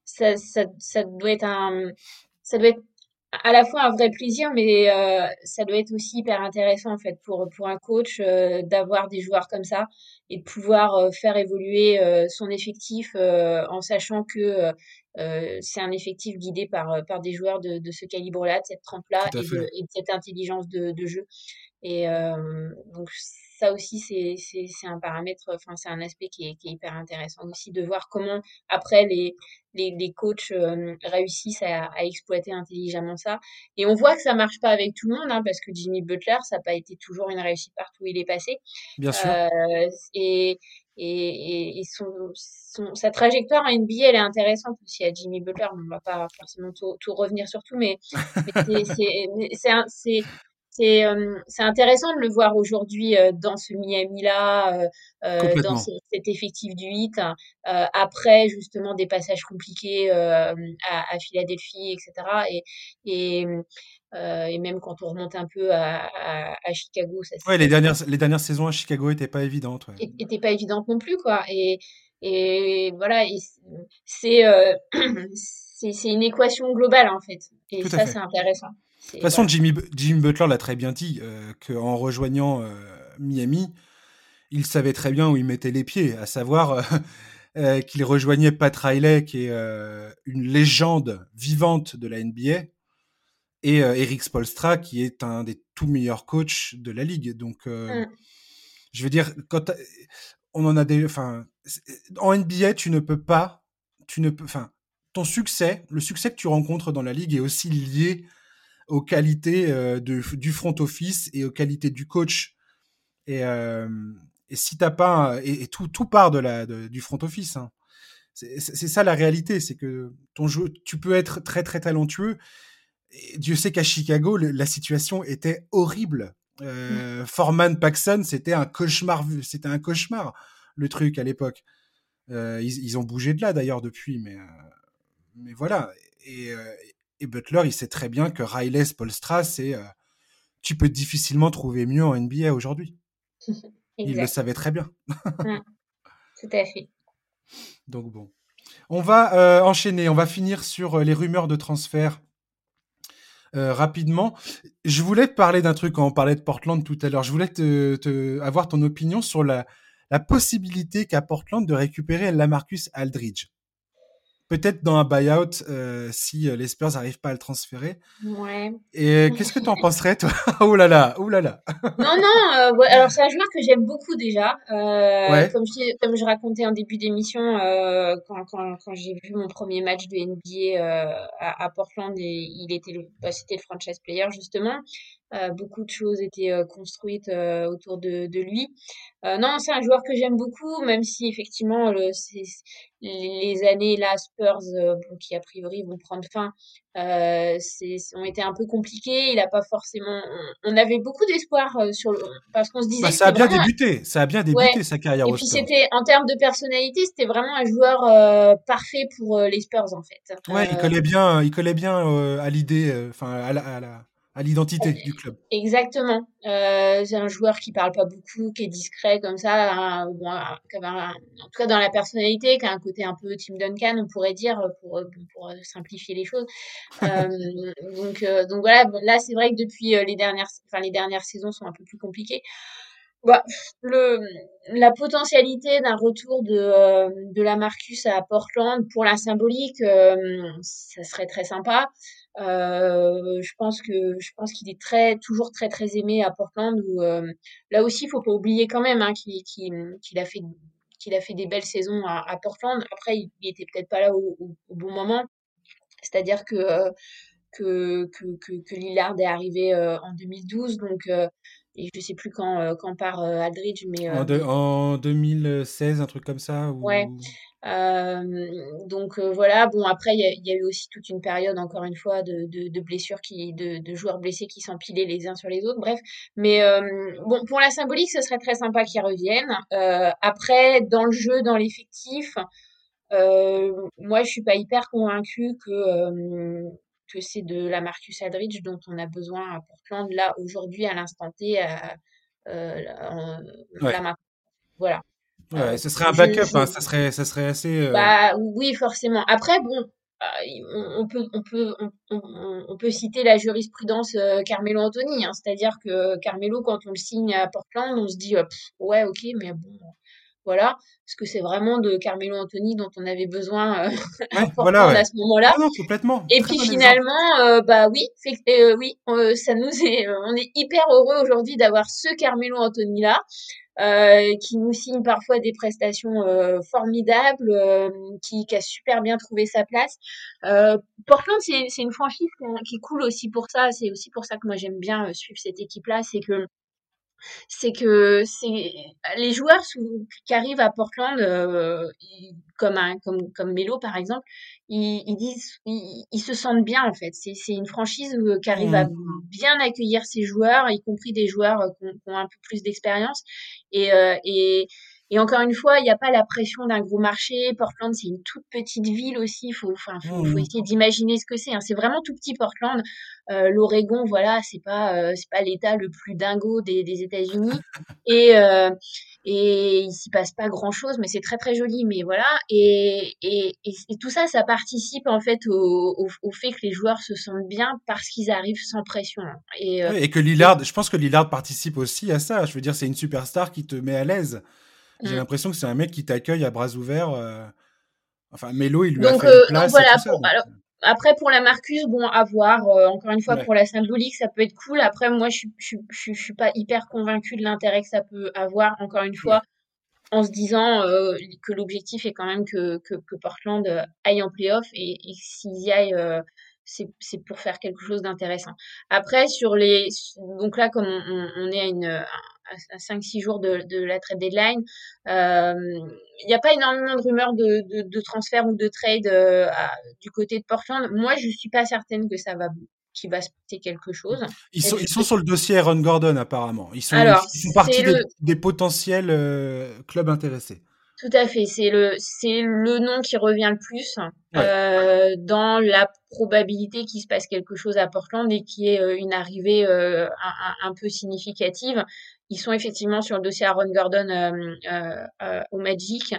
ça, ça, ça doit être un, ça doit être à la fois un vrai plaisir, mais euh, ça doit être aussi hyper intéressant en fait pour pour un coach euh, d'avoir des joueurs comme ça et de pouvoir euh, faire évoluer son effectif en sachant que c'est un effectif guidé par par des joueurs de, de ce calibre-là, de cette trempe-là et, et, de cette intelligence de, de jeu. Et donc ça aussi, c'est, c'est, c'est un paramètre, enfin, c'est un aspect qui est, qui est hyper intéressant aussi de voir comment, après, les, les, les coachs réussissent à, à, exploiter intelligemment ça. Et on voit que ça marche pas avec tout le monde, hein, parce que Jimmy Butler, ça n'a pas été toujours une réussite partout où il est passé. Bien sûr. Euh, et, et, et, son, son, sa trajectoire en NBA, elle est intéressante aussi à Jimmy Butler. On va pas forcément tout, tout revenir sur tout, mais, mais c'est c'est c'est intéressant de le voir aujourd'hui euh, dans ce Miami-là, euh, dans cet effectif du 8, après justement des passages compliqués à, à, Philadelphie, etc. Et, et, et, même quand on remonte un peu à, à, à Chicago. Ça, ouais, les dernières, les dernières saisons à Chicago n'étaient pas évidentes. Ouais. N'étaient pas évidentes non plus, quoi. Et, et voilà, c'est c'est une équation globale, en fait. Et ça, c'est intéressant. De toute façon, Jimmy, Jimmy Butler l'a très bien dit, euh, qu'en rejoignant euh, Miami, il savait très bien où il mettait les pieds, à savoir euh, euh, qu'il rejoignait Pat Riley, qui est une légende vivante de la NBA, et Eric Spolstra, qui est un des tout meilleurs coachs de la ligue. Donc, mm. je veux dire, quand on en a des, enfin, en NBA, tu ne peux pas, tu ne peux, enfin, ton succès, le succès que tu rencontres dans la ligue est aussi lié aux qualités euh, de, du front office et aux qualités du coach. Et, euh, et si t'as pas et, tout tout part de la du front office. Hein. C'est ça la réalité, c'est que ton jeu, tu peux être très très talentueux. Et Dieu sait qu'à Chicago, la situation était horrible. Euh, mmh. Foreman Paxson, c'était un cauchemar. C'était un cauchemar le truc à l'époque. Euh, ils, ils, ont bougé de là d'ailleurs depuis, mais mais voilà. Et, et Butler, il sait très bien que Riley Spolstra, c'est. Euh, tu peux difficilement trouver mieux en NBA aujourd'hui. il le savait très bien. Mmh. Tout à fait. Donc bon. On va euh, enchaîner, on va finir sur euh, les rumeurs de transfert. rapidement, je voulais te parler d'un truc quand on parlait de Portland tout à l'heure. Je voulais te, avoir ton opinion sur la, la possibilité qu'a Portland de récupérer Lamarcus Aldridge peut-être dans un buyout euh, si euh, les Spurs n'arrivent pas à le transférer. Ouais. Et qu'est-ce que tu en penserais, toi? Oh là là, oh là là. non, non, euh, ouais, alors c'est un joueur que j'aime beaucoup déjà. Ouais. Comme, je, comme je racontais en début d'émission, quand, quand, quand j'ai vu mon premier match de NBA à, à, Portland, et il était bah, c'était le franchise player justement. Euh, beaucoup de choses étaient euh, construites euh, autour de, de lui. non, c'est un joueur que j'aime beaucoup, même si effectivement le, les années là Spurs, qui a priori vont prendre fin, ont été un peu compliquées. Il a pas forcément. On, avait beaucoup d'espoir sur le, parce qu'on se disait. Bah, ça, a bien débuté, ça a bien débuté sa carrière. Et puis c'était en termes de personnalité, c'était vraiment un joueur parfait pour les Spurs en fait. Ouais, il collait bien, il collait bien à l'idée, enfin à à la à l'identité du club. Exactement. Euh, c'est un joueur qui parle pas beaucoup, qui est discret comme ça, un, en tout cas dans la personnalité, qui a un côté un peu Tim Duncan, on pourrait dire, pour, pour simplifier les choses. euh, donc, euh, donc voilà, là c'est vrai que depuis euh, les dernières, enfin les dernières saisons sont un peu plus compliquées. Bah, le, la potentialité d'un retour de, euh, de la Marcus à Portland pour la symbolique, ça serait très sympa. Euh, je pense que je pense qu'il est très toujours très très aimé à Portland euh, là aussi il faut pas oublier quand même hein, qu'il a fait qu'il a fait des belles saisons à, Portland. Après il, il était peut-être pas là au, bon moment. C'est-à-dire que, euh, que, que, que que Lillard est arrivé en 2012 donc et je sais plus quand quand part Aldridge mais en, de, en 2016 un truc comme ça ou... ouais donc voilà, bon après il y, y, a eu aussi toute une période encore une fois de, de, de blessures qui, de, joueurs blessés qui s'empilaient les uns sur les autres, bref. Mais bon pour la symbolique, ce serait très sympa qu'ils reviennent. Euh, après dans le jeu, dans l'effectif, euh, moi je suis pas hyper convaincue que que c'est de la Marcus Aldridge dont on a besoin à Portland là aujourd'hui à l'instant T. Euh, ouais. voilà. Ouais, euh, ce serait un backup, hein, ça serait, ça serait assez. Euh... Bah oui, forcément. Après, bon, euh, on, peut, on peut, on, on, peut citer la jurisprudence euh, Carmelo Anthony, hein, c'est-à-dire que Carmelo, quand on le signe à Portland, on se dit ouais, ok, mais bon, voilà, parce que c'est vraiment de Carmelo Anthony dont on avait besoin voilà, à ce moment-là. Ah non, complètement. Et puis finalement, bah oui, oui, ça nous est, on est hyper heureux aujourd'hui d'avoir ce Carmelo Anthony là. Euh, qui nous signe parfois des prestations euh, formidables, euh, qui, qui, a super bien trouvé sa place. Portland, c'est une franchise qui coule aussi pour ça. C'est aussi pour ça que moi j'aime bien suivre cette équipe-là, c'est que c'est que c'est les joueurs qui arrivent à Portland comme un comme comme Melo par exemple ils, disent ils, se sentent bien en fait c'est c'est une franchise qui arrive à mmh. bien accueillir ses joueurs y compris des joueurs qui ont, un peu plus d'expérience et et et encore une fois, il n'y a pas la pression d'un gros marché. Portland, c'est une toute petite ville aussi. Il faut, enfin, faut, faut, mmh. essayer d'imaginer ce que c'est. Hein. C'est vraiment tout petit Portland. Euh, L'Oregon, voilà, c'est pas, euh, c'est pas l'État le plus dingo des, des États-Unis. Et euh, et il s'y passe pas grand chose, mais c'est très très joli. Mais voilà. Et, et, et, tout ça, ça participe en fait au, au, au, fait que les joueurs se sentent bien parce qu'ils arrivent sans pression. Et, euh, et que Lillard, je pense que Lillard participe aussi à ça. Je veux dire, c'est une superstar qui te met à l'aise. J'ai mmh. l'impression que c'est un mec qui t'accueille à bras ouverts. Euh, enfin, Mélo, il lui a fait euh, place. voilà, euh. après, pour la Marcus, bon, à voir. encore une fois, pour la symbolique, ça peut être cool. Après, moi, je ne suis pas hyper convaincue de l'intérêt que ça peut avoir, encore une fois, en se disant que l'objectif est quand même que, que, que Portland aille en playoff et, et s'ils y aillent c'est pour faire quelque chose d'intéressant. Après, sur les, donc là, comme on, on est à une, à 5-6 jours de, de, la trade deadline, euh, il n'y a pas énormément de rumeurs de, de, de transfert ou de trade euh, du côté de Portland. Moi, je suis pas certaine que ça va qu'il va se passer quelque chose. Ils sont, ils sont sur le dossier Aaron Gordon apparemment. Ils sont, Alors, ils font partie des, des, potentiels euh, clubs intéressés. Tout à fait, c'est le c'est le nom qui revient le plus euh, dans la probabilité qu'il se passe quelque chose à Portland et qui est euh, une arrivée euh, un, un, peu significative. Ils sont effectivement sur le dossier Aaron Gordon euh, au Magic.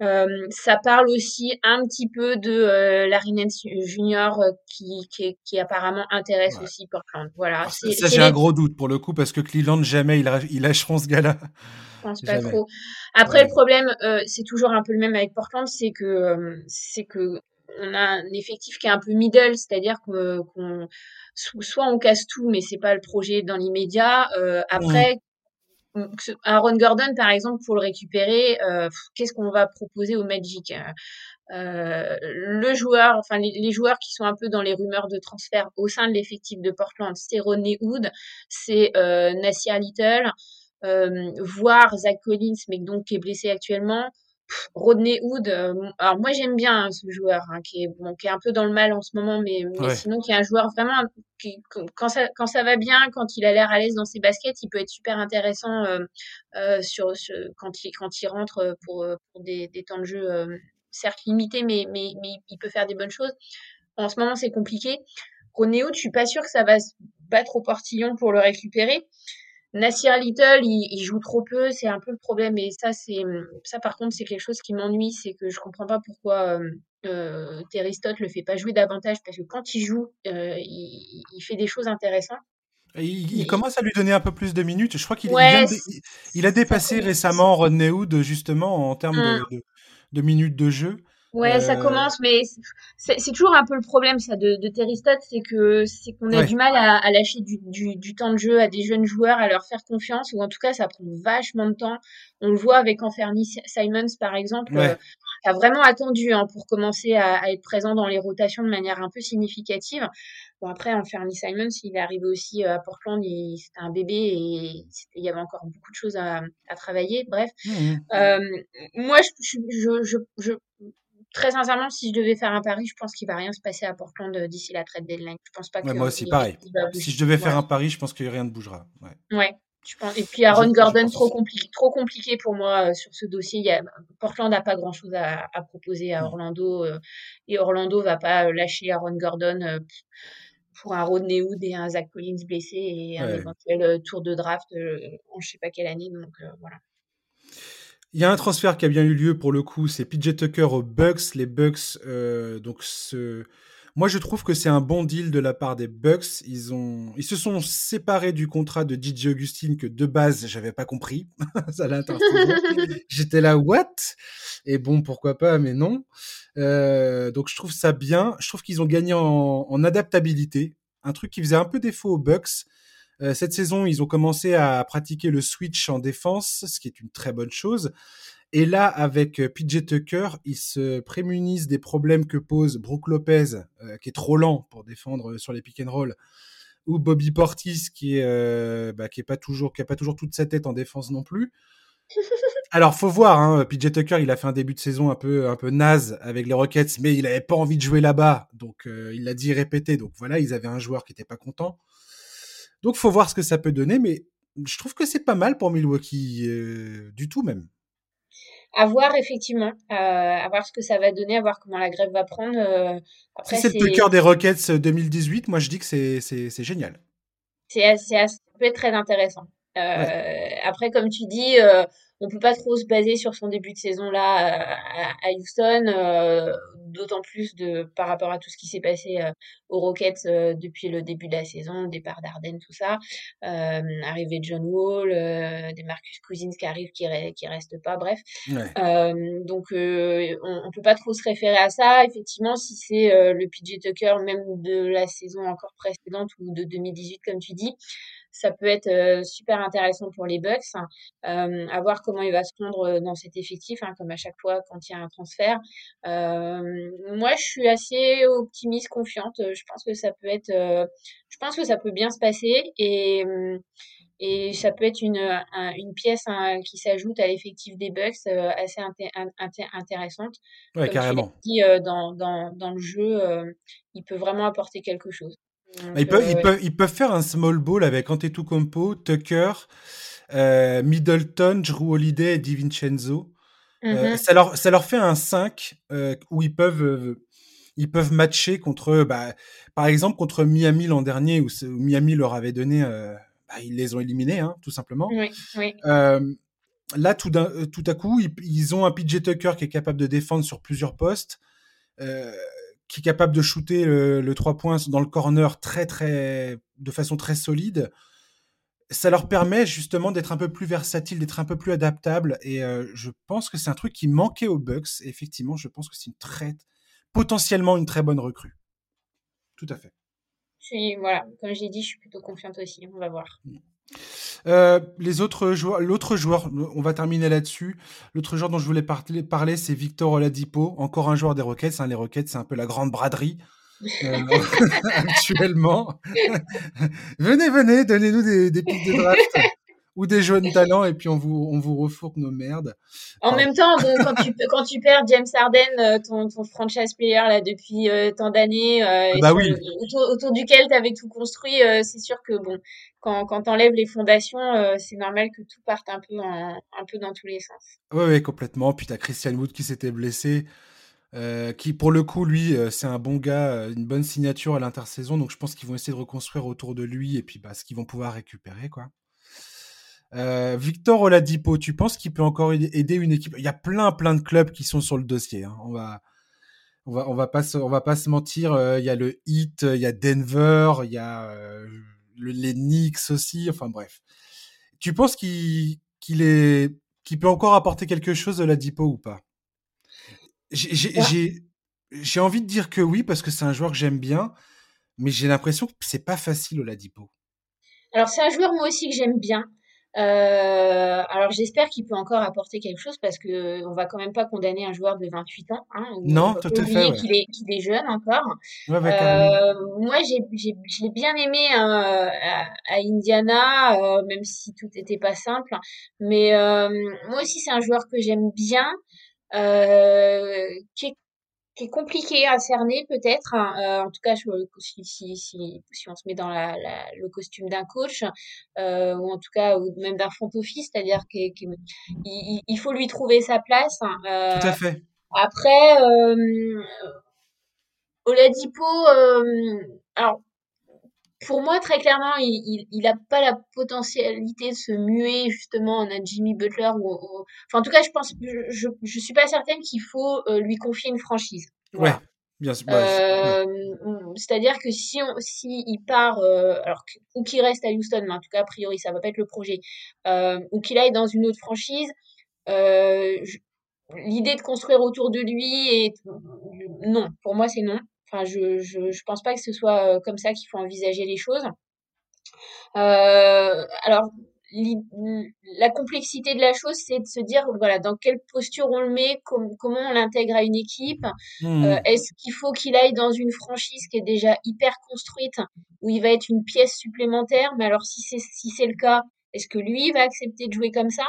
ça parle aussi un petit peu de Larry Nance Junior qui, qui, qui, apparemment intéresse aussi Portland. Voilà. ça, j'ai un gros doute pour le coup parce que Cleveland jamais ils lâcheront ce gars-là. Pense pas trop. Après, le problème, euh, c'est toujours un peu le même avec Portland, c'est que euh, c'est que on a un effectif qui est un peu middle, c'est-à-dire qu'on soit on casse tout, mais c'est pas le projet dans l'immédiat. Euh, après, Aaron Gordon, par exemple, pour le récupérer, qu'est-ce qu'on va proposer au Magic le joueur, enfin les, joueurs qui sont un peu dans les rumeurs de transfert au sein de l'effectif de Portland, c'est Rodney Hood, c'est euh, Nassia Little, euh, voir Zach Collins, mais donc qui est blessé actuellement. Rodney Hood, euh, alors moi j'aime bien hein, ce joueur hein, qui, est, bon, qui est un peu dans le mal en ce moment, mais, sinon qui est un joueur vraiment qui, quand ça quand ça va bien, quand il a l'air à l'aise dans ses baskets, il peut être super intéressant euh, euh, sur ce, quand il quand il rentre pour, pour des, des temps de jeu certes limités, mais, mais mais il peut faire des bonnes choses. En ce moment c'est compliqué. Rodney Hood, je suis pas sûre que ça va se battre au portillon pour le récupérer. Nasir Little, il, joue trop peu, c'est un peu le problème. Et ça, c'est ça par contre, c'est quelque chose qui m'ennuie, c'est que je comprends pas pourquoi euh, euh, Terry Stott le fait pas jouer davantage, parce que quand il joue, euh, il, fait des choses intéressantes. il, commence à lui donner un peu plus de minutes. Je crois qu'il il, a dépassé récemment Rodney Hood justement en termes de, mmh. de minutes de jeu. Ouais, ça euh, commence, mais c'est toujours un peu le problème ça de, de Terry c'est que c'est qu'on a du mal à, à lâcher du, du, du, temps de jeu à des jeunes joueurs, à leur faire confiance, ou en tout cas ça prend vachement de temps. On le voit avec Anferny Simons par exemple, euh, qui a vraiment attendu hein, pour commencer à, à, être présent dans les rotations de manière un peu significative. Bon après Anferny Simons, il est arrivé aussi euh, à Portland, c'était un bébé et il y avait encore beaucoup de choses à, à travailler. Bref, mmh euh, moi je, je, je, je très sincèrement, si je devais faire un pari, je pense qu'il va rien se passer à Portland euh, d'ici la trade deadline. Je pense pas que moi aussi, pareil. Si je devais faire un pari, je pense que rien ne bougera. Ouais. ouais je pense. Et puis Aaron Gordon, trop compliqué, trop compliqué pour moi euh, sur ce dossier. Il y a, Portland n'a pas grand chose à, à, proposer à Orlando euh, et Orlando va pas lâcher Aaron Gordon pour un Rodney Hood et un Zach Collins blessé et un éventuel tour de draft en je sais pas quelle année. Donc voilà. Il y a un transfert qui a bien eu lieu pour le coup, c'est PJ Tucker aux Bucks. Les Bucks, euh, donc. Moi, je trouve que c'est un bon deal de la part des Bucks. Ils ont, ils se sont séparés du contrat de DJ Augustine que de base, j'avais pas compris. Ça J'étais là, what? Et bon, pourquoi pas, mais non. Euh, donc, je trouve ça bien. Je trouve qu'ils ont gagné en, en, adaptabilité. Un truc qui faisait un peu défaut aux Bucks. Euh, cette saison, ils ont commencé à pratiquer le switch en défense, ce qui est une très bonne chose. Et là, avec euh, PJ Tucker, ils se prémunissent des problèmes que pose Brook Lopez, euh, qui est trop lent pour défendre sur les pick and roll, ou Bobby Portis, qui est, bah, qui est pas toujours, qui a pas toujours toute sa tête en défense non plus. Alors, faut voir, hein, PJ Tucker, il a fait un début de saison un peu, un peu naze avec les Rockets, mais il avait pas envie de jouer là-bas, donc il l'a dit répété. Donc voilà, ils avaient un joueur qui était pas content. Donc, faut voir ce que ça peut donner, mais je trouve que c'est pas mal pour Milwaukee, euh, du tout même. À voir, effectivement, euh, à voir ce que ça va donner, à voir comment la grève va prendre. Euh, après, si c'est le cœur des Rockets 2018, moi je dis que c'est génial. C'est ça peut être très intéressant. Après, comme tu dis, on peut pas trop se baser sur son début de saison là à, Houston, euh, d'autant plus de par rapport à tout ce qui s'est passé euh, aux Rockets euh, depuis le début de la saison, départ d'Arden, tout ça, arrivée de John Wall, des Marcus Cousins qui arrivent, qui, qui restent pas, bref. donc on, on peut pas trop se référer à ça. Effectivement, si c'est le PJ Tucker même de la saison encore précédente ou de 2018 comme tu dis ça peut être euh, super intéressant pour les Bucks. Hein. Euh, à voir comment il va se prendre euh, dans cet effectif, hein, comme à chaque fois quand il y a un transfert. moi, je suis assez optimiste, confiante. Je pense que ça peut être, je pense que ça peut bien se passer et et ça peut être une, une pièce hein, qui s'ajoute à l'effectif des Bucks assez intéressante. Ouais, carrément. Qui, dans, dans, dans, le jeu, il peut vraiment apporter quelque chose. Ils peuvent, ils, peuvent, ils peuvent faire un small ball avec Antetokounmpo, Tucker, euh, Middleton, Drew Holiday et DiVincenzo. Euh, mm-hmm. ça, leur, ça leur fait un 5 euh, où ils peuvent, ils peuvent matcher contre, bah, par exemple, contre Miami l'an dernier, où, Miami leur avait donné, bah, ils les ont éliminés, hein, tout simplement. Oui, oui. là, tout, tout à coup, ils, ils, ont un PJ Tucker qui est capable de défendre sur plusieurs postes. Qui est capable de shooter le, 3 points dans le corner très très de façon très solide, ça leur permet justement d'être un peu plus versatile, d'être un peu plus adaptable. Et euh, je pense que c'est un truc qui manquait aux Bucks. Et effectivement, je pense que c'est une très potentiellement une très bonne recrue. Tout à fait. voilà, comme j'ai dit, je suis plutôt confiante aussi. On va voir. Euh, l'autre joueur, on va terminer là-dessus. L'autre joueur dont je voulais parler, c'est Victor Oladipo, encore un joueur des Rockets. Hein. les Rockets, c'est un peu la grande braderie euh, actuellement. venez, venez, donnez-nous des, des pics de draft ou des jeunes talents et puis on vous, on vous refourque nos merdes. En même temps, quand, tu, quand tu perds James Harden, euh, ton, ton franchise player là depuis euh, tant d'années, euh, bah autour, duquel tu avais tout construit, c'est sûr que bon, quand, quand t'enlèves les fondations, c'est normal que tout parte un peu, un peu dans tous les sens. Oui, ouais, complètement. Puis tu as Christian Wood qui s'était blessé. qui pour le coup lui c'est un bon gars une bonne signature à l'intersaison donc je pense qu'ils vont essayer de reconstruire autour de lui et puis bah, ce qu'ils vont pouvoir récupérer quoi euh, Victor Oladipo, tu penses qu'il peut encore aider une équipe? Il y a plein, plein de clubs qui sont sur le dossier. Hein. On va, on va, on va pas, se, on va pas se mentir. Euh, il y a le Heat, il y a Denver, il y a euh, le, les Knicks aussi. Enfin bref. Tu penses qu'il, qu'il est, qu'il peut encore apporter quelque chose de Oladipo ou pas? J'ai, j'ai envie de dire que oui parce que c'est un joueur que j'aime bien, mais j'ai l'impression que c'est pas facile Oladipo. Alors c'est un joueur moi aussi que j'aime bien. Euh, alors j'espère qu'il peut encore apporter quelque chose parce que on va quand même pas condamner un joueur de 28 ans. Hein, non, tout à fait. Qu'il est, est jeune encore. Ouais, euh, moi, j'ai, j'ai, je l'ai bien aimé hein, à, à, Indiana, euh, même si tout n'était pas simple. Mais euh, moi aussi, c'est un joueur que j'aime bien, euh, qui est qui est compliqué à cerner peut-être. Hein. Euh, en tout cas, si, si, si, si, on se met dans la, la, le costume d'un coach, euh, ou en tout cas, ou même d'un front office, c'est-à-dire qu'il il, faut lui trouver sa place. Hein. Euh, tout à fait. Après, euh, Oladipo, euh, alors pour moi, très clairement, il n'a pas la potentialité de se muer justement en un Jimmy Butler. Ou, Enfin, en tout cas, je pense, je, je, suis pas certaine qu'il faut euh, lui confier une franchise. Ouais. Bien sûr. Euh, C'est-à-dire que si, on, si il part, euh, alors ou qu'il reste à Houston, mais en tout cas a priori ça va pas être le projet, euh, ou qu'il aille dans une autre franchise, euh, l'idée de construire autour de lui est non. Pour moi c'est non. Enfin je, je je pense pas que ce soit euh, comme ça qu'il faut envisager les choses. Euh, alors la complexité de la chose, c'est de se dire, voilà, dans quelle posture on le met, comment on l'intègre à une équipe. Mmh. Euh, est-ce qu'il faut qu'il aille dans une franchise qui est déjà hyper construite, où il va être une pièce supplémentaire? Mais alors, si c'est si c'est le cas, est-ce que lui va accepter de jouer comme ça?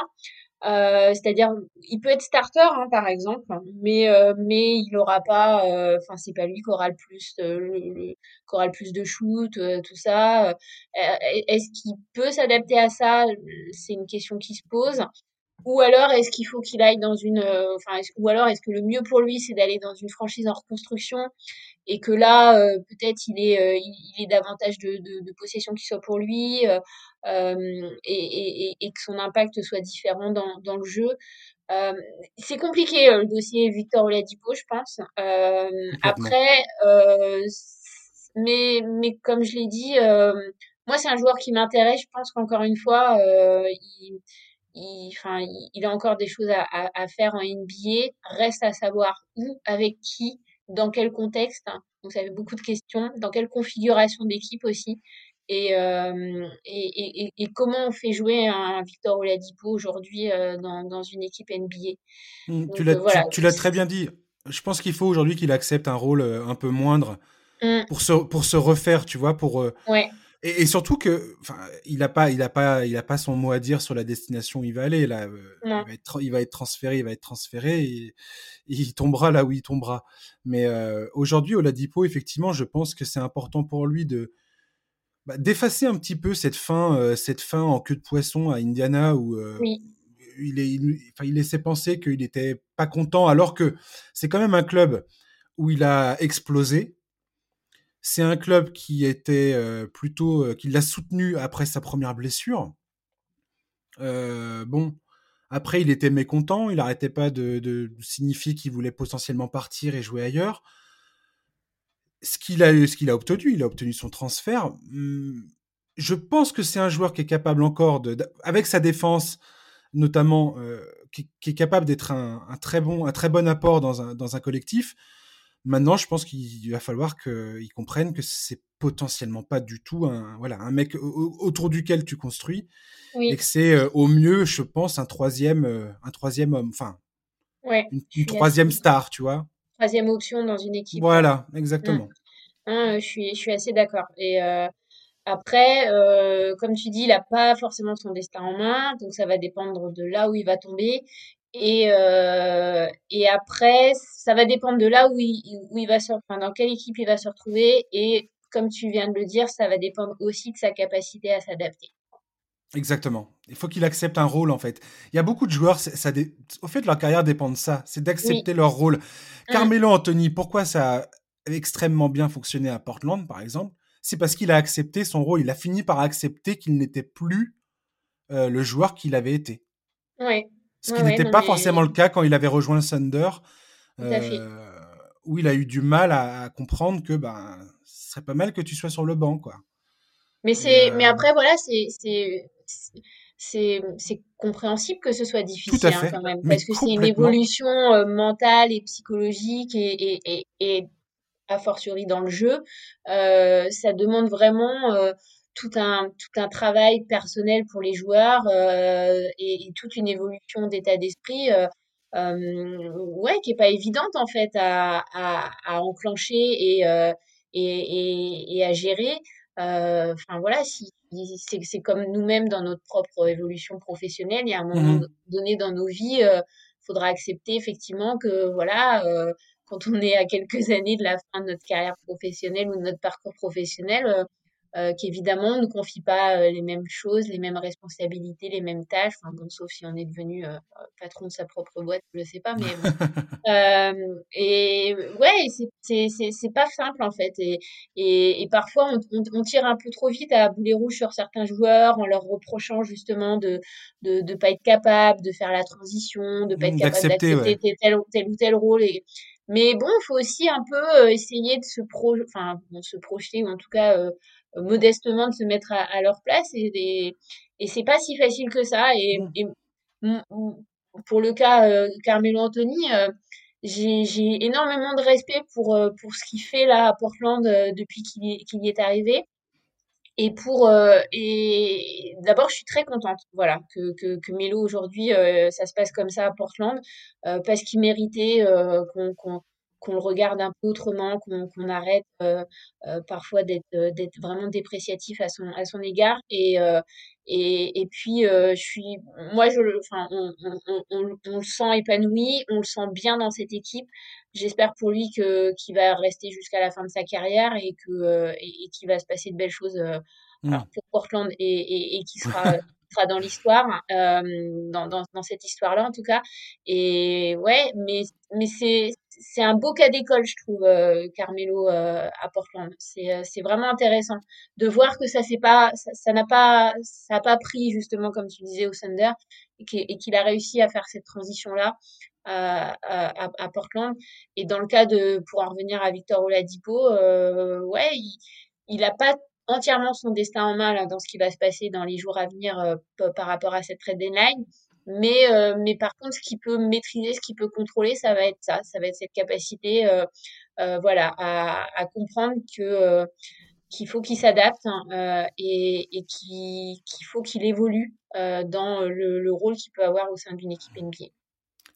C'est-à-dire, il peut être starter, hein, par exemple, mais euh, mais il aura pas, euh, enfin c'est pas lui qui aura le plus, aura le plus de shoot, tout ça. Est-ce qu'il peut s'adapter à ça? C'est une question qui se pose. Ou alors est-ce qu'il faut qu'il aille dans une, enfin, ou alors est-ce que le mieux pour lui c'est d'aller dans une franchise en reconstruction? Et que là peut-être il est, il est davantage de, de, de possession qui soit pour lui euh, et, et, et, que son impact soit différent dans, dans le jeu. Euh, c'est compliqué euh, le dossier Victor Oladipo, je pense. Euh, après, euh, mais mais comme je l'ai dit, moi c'est un joueur qui m'intéresse. Je pense qu'encore une fois, il, il, enfin, il, a encore des choses à, à, à, faire en NBA. Reste à savoir où, avec qui, dans quel contexte. Donc ça fait beaucoup de questions. Dans quelle configuration d'équipe aussi. Euh, et, et, et, comment on fait jouer un Victor Oladipo aujourd'hui euh, dans, dans, une équipe NBA. Mmh, tu l'as voilà. tu, très bien dit. Je pense qu'il faut aujourd'hui qu'il accepte un rôle euh, un peu moindre mmh. pour, se, pour se refaire, tu vois, pour... Ouais. Et, et, surtout que, enfin, il n'a pas, il a pas, il a pas son mot à dire sur la destination où il va aller. Là, il va, être, il va être transféré, il va être transféré, et, il tombera là où il tombera. Mais euh, aujourd'hui, Oladipo, effectivement, je pense que c'est important pour lui de, bah, d'effacer un petit peu cette fin, euh, cette fin en queue de poisson à Indiana où euh, il, est, il, enfin, il laissait penser qu'il était pas content, alors que c'est quand même un club où il a explosé. C'est un club qui était euh, plutôt, qui l'a soutenu après sa première blessure. bon, après il était mécontent, il n'arrêtait pas de, de signifier qu'il voulait potentiellement partir et jouer ailleurs ce qu'il a, obtenu, il a obtenu son transfert. Hmm, je pense que c'est un joueur qui est capable encore de, avec sa défense notamment, euh, qui, est capable d'être un, très bon, un très bon apport dans un collectif. Maintenant, je pense qu'il va falloir qu'ils comprennent que c'est potentiellement pas du tout un, voilà, un mec autour duquel tu construis, et que c'est euh, au mieux, je pense, un troisième, euh, un troisième homme, enfin, une troisième star, tu vois? Troisième option dans une équipe. Voilà, exactement. Hein, je, suis, je suis assez d'accord. Et euh, après, euh, comme tu dis, il n'a pas forcément son destin en main, donc ça va dépendre de là où il va tomber. Et, euh, et après, ça va dépendre de là où il, où il va se, enfin, dans quelle équipe il va se retrouver. Et comme tu viens de le dire, ça va dépendre aussi de sa capacité à s'adapter. Exactement. Il faut qu'il accepte un rôle, en fait. Il y a beaucoup de joueurs, ça au fait, leur carrière dépend de ça, c'est d'accepter leur rôle. Mmh. Carmelo Anthony, pourquoi ça a extrêmement bien fonctionné à Portland, par exemple? C'est parce qu'il a accepté son rôle. Il a fini par accepter qu'il n'était plus euh, le joueur qu'il avait été. Oui. Ce qui n'était pas forcément le cas quand il avait rejoint Thunder, euh, où il a eu du mal à, comprendre que ben, ce serait pas mal que tu sois sur le banc, quoi. Mais c'est, mais euh, après voilà, c'est compréhensible que ce soit difficile hein, quand même parce que c'est une évolution euh, mentale et psychologique et, et, et, et a fortiori dans le jeu. Euh, ça demande vraiment euh, tout un tout un travail personnel pour les joueurs euh, et, et, toute une évolution d'état d'esprit euh, ouais qui est pas évidente en fait à, à, à enclencher et, et, et, à gérer enfin voilà si c'est comme nous-mêmes dans notre propre évolution professionnelle. Il y a un moment mmh donné dans nos vies, il euh, faudra accepter effectivement que voilà, euh, quand on est à quelques années de la fin de notre carrière professionnelle ou de notre parcours professionnel, euh, euh, qui évidemment ne confie pas euh, les mêmes choses, les mêmes responsabilités, les mêmes tâches. Enfin bon, sauf si on est devenu euh, patron de sa propre boîte, je ne sais pas, mais euh, et ouais, c'est c'est c'est pas simple en fait. Et et, et parfois on, on, on, tire un peu trop vite à boulet rouge sur certains joueurs en leur reprochant justement de de de pas être capable de faire la transition, de pas être mmh, capable d'accepter tel, tel, tel ou tel rôle. Et Mais bon, il faut aussi un peu essayer de se, pro enfin, se projeter, ou en tout cas modestement de se mettre à, leur place. Et, et c'est pas si facile que ça. Et, pour le cas Carmelo Anthony, j'ai énormément de respect pour, pour ce qu'il fait là à Portland depuis qu'il y est arrivé. Et pour euh, et d'abord, je suis très contente, voilà, que que, que Melo aujourd'hui, euh, ça se passe comme ça à Portland, euh, parce qu'il méritait qu'on qu'on qu'on le regarde un peu autrement, qu'on arrête parfois d'être d'être vraiment dépréciatif à son à son égard. Et et, et puis je suis, moi je, enfin, on, on, on, on, le sent épanoui, on le sent bien dans cette équipe. J'espère pour lui que qu'il va rester jusqu'à la fin de sa carrière et que euh, et, qu'il va se passer de belles choses euh, mmh. pour Portland et, et, et qui sera sera dans l'histoire, euh, dans, cette histoire-là en tout cas. Et ouais, mais c'est un beau cas d'école, je trouve, euh, Carmelo euh, à Portland. C'est vraiment intéressant de voir que ça c'est pas ça n'a pas pas pris justement comme tu disais au Thunder et qu'il a réussi à faire cette transition là à, à, à, Portland. Et dans le cas de pour en revenir à Victor Oladipo, euh, ouais, il, il a pas entièrement son destin en main là, dans ce qui va se passer dans les jours à venir euh, par rapport à cette trade deadline. Mais, euh, mais par contre, ce qu'il peut maîtriser, ce qu'il peut contrôler, ça va être ça. Ça va être cette capacité euh, voilà, à, à comprendre que qu'il faut qu'il s'adapte hein, et, et qu'il faut qu'il évolue dans le, le rôle qu'il peut avoir au sein d'une équipe NBA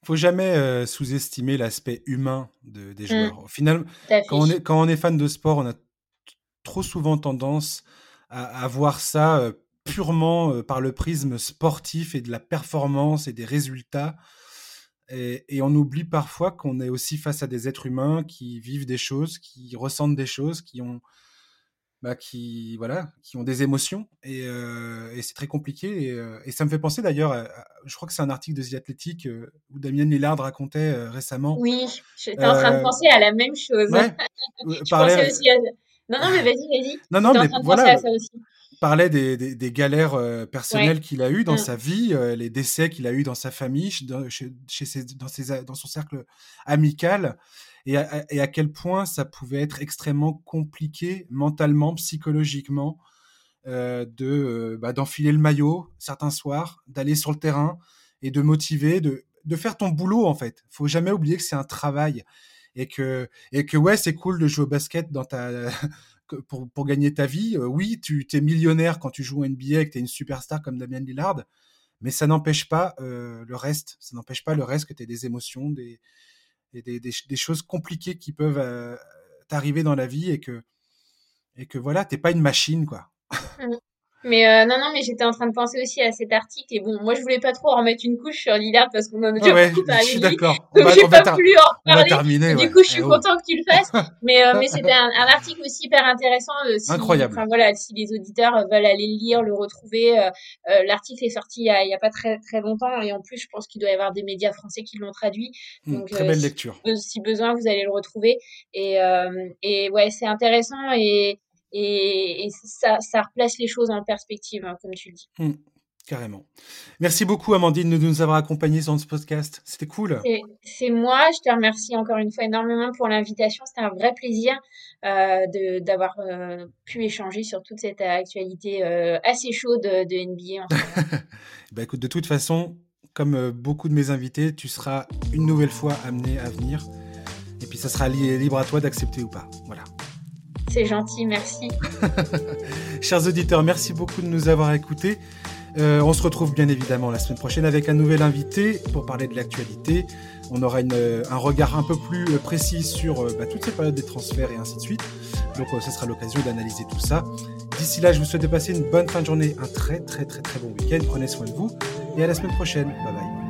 faut jamais sous-estimer l'aspect humain de, des mmh. joueurs. Au final, quand on, est, quand on est fan de sport, on a trop souvent tendance à, à voir ça purement euh, par le prisme sportif et de la performance et des résultats. Et, on oublie parfois qu'on est aussi face à des êtres humains qui vivent des choses, qui ressentent des choses, qui ont, bah, qui, voilà, qui ont des émotions. Et, euh, c'est très compliqué. Euh, et, ça me fait penser d'ailleurs, je crois que c'est un article de The Athletic où Damien Lillard racontait récemment. Oui, j'étais en train de penser à la même chose. Ouais, aussi Non, non, mais vas-y, vas-y. Non, non, mais voilà. À ça aussi parlait des, des, des galères euh, personnelles qu'il a eues dans mmh. sa vie, euh, les décès qu'il a eus dans sa famille, dans, chez, chez ses, dans, ses, dans, son cercle amical, et à, et à, quel point ça pouvait être extrêmement compliqué mentalement, psychologiquement, euh, de bah, d'enfiler le maillot certains soirs, d'aller sur le terrain et de motiver, de, de faire ton boulot en fait. Faut jamais oublier que c'est un travail et que et que ouais c'est cool de jouer au basket dans ta pour, pour gagner ta vie. Euh, oui, tu es millionnaire quand tu joues au NBA et que tu es une superstar comme Damien Lillard, mais ça n'empêche pas euh, le reste. Ça n'empêche pas le reste que tu aies des émotions, des, des, des, choses compliquées qui peuvent euh, t'arriver dans la vie et que, et que voilà, t'es pas une machine, quoi. Mais euh, non, non, mais j'étais en train de penser aussi à cet article et bon, moi je voulais pas trop en remettre une couche sur Lillard parce qu'on en a déjà ouais, beaucoup parlé. Je suis d'accord. Donc j'ai pas voulu en parler. Terminer, du coup, je suis content que tu le fasses. mais euh, mais c'était un, un, article aussi hyper intéressant. Euh, si, Incroyable. Enfin voilà, si les auditeurs veulent aller le lire, le retrouver, euh, euh, l'article est sorti il y, a, il y a pas très très longtemps et en plus, je pense qu'il doit y avoir des médias français qui l'ont traduit. Mmh, Donc très belle lecture. Si, si, besoin, vous allez le retrouver. Et et ouais, c'est intéressant et et, ça, ça, replace les choses en perspective, hein, comme tu le dis. Mmh, carrément. Merci beaucoup, Amandine, de nous avoir accompagnés dans ce podcast. C'était cool. C'est moi. Je te remercie encore une fois énormément pour l'invitation. C'était un vrai plaisir euh, d'avoir euh, pu échanger sur toute cette actualité euh, assez chaude de NBA. En bah, écoute, de toute façon, comme euh, beaucoup de mes invités, tu seras une nouvelle fois amené à venir. Et puis, ça sera libre à toi d'accepter ou pas. Voilà. C'est gentil, merci. Chers auditeurs, merci beaucoup de nous avoir écoutés. Euh, on se retrouve bien évidemment la semaine prochaine avec un nouvel invité pour parler de l'actualité. On aura euh, un regard un peu plus euh, précis sur bah, toutes ces périodes des transferts et ainsi de suite. Donc ce sera l'occasion d'analyser tout ça. D'ici là, je vous souhaite de passer une bonne fin de journée, un très très très très bon week-end. Prenez soin de vous et à la semaine prochaine. Bye bye.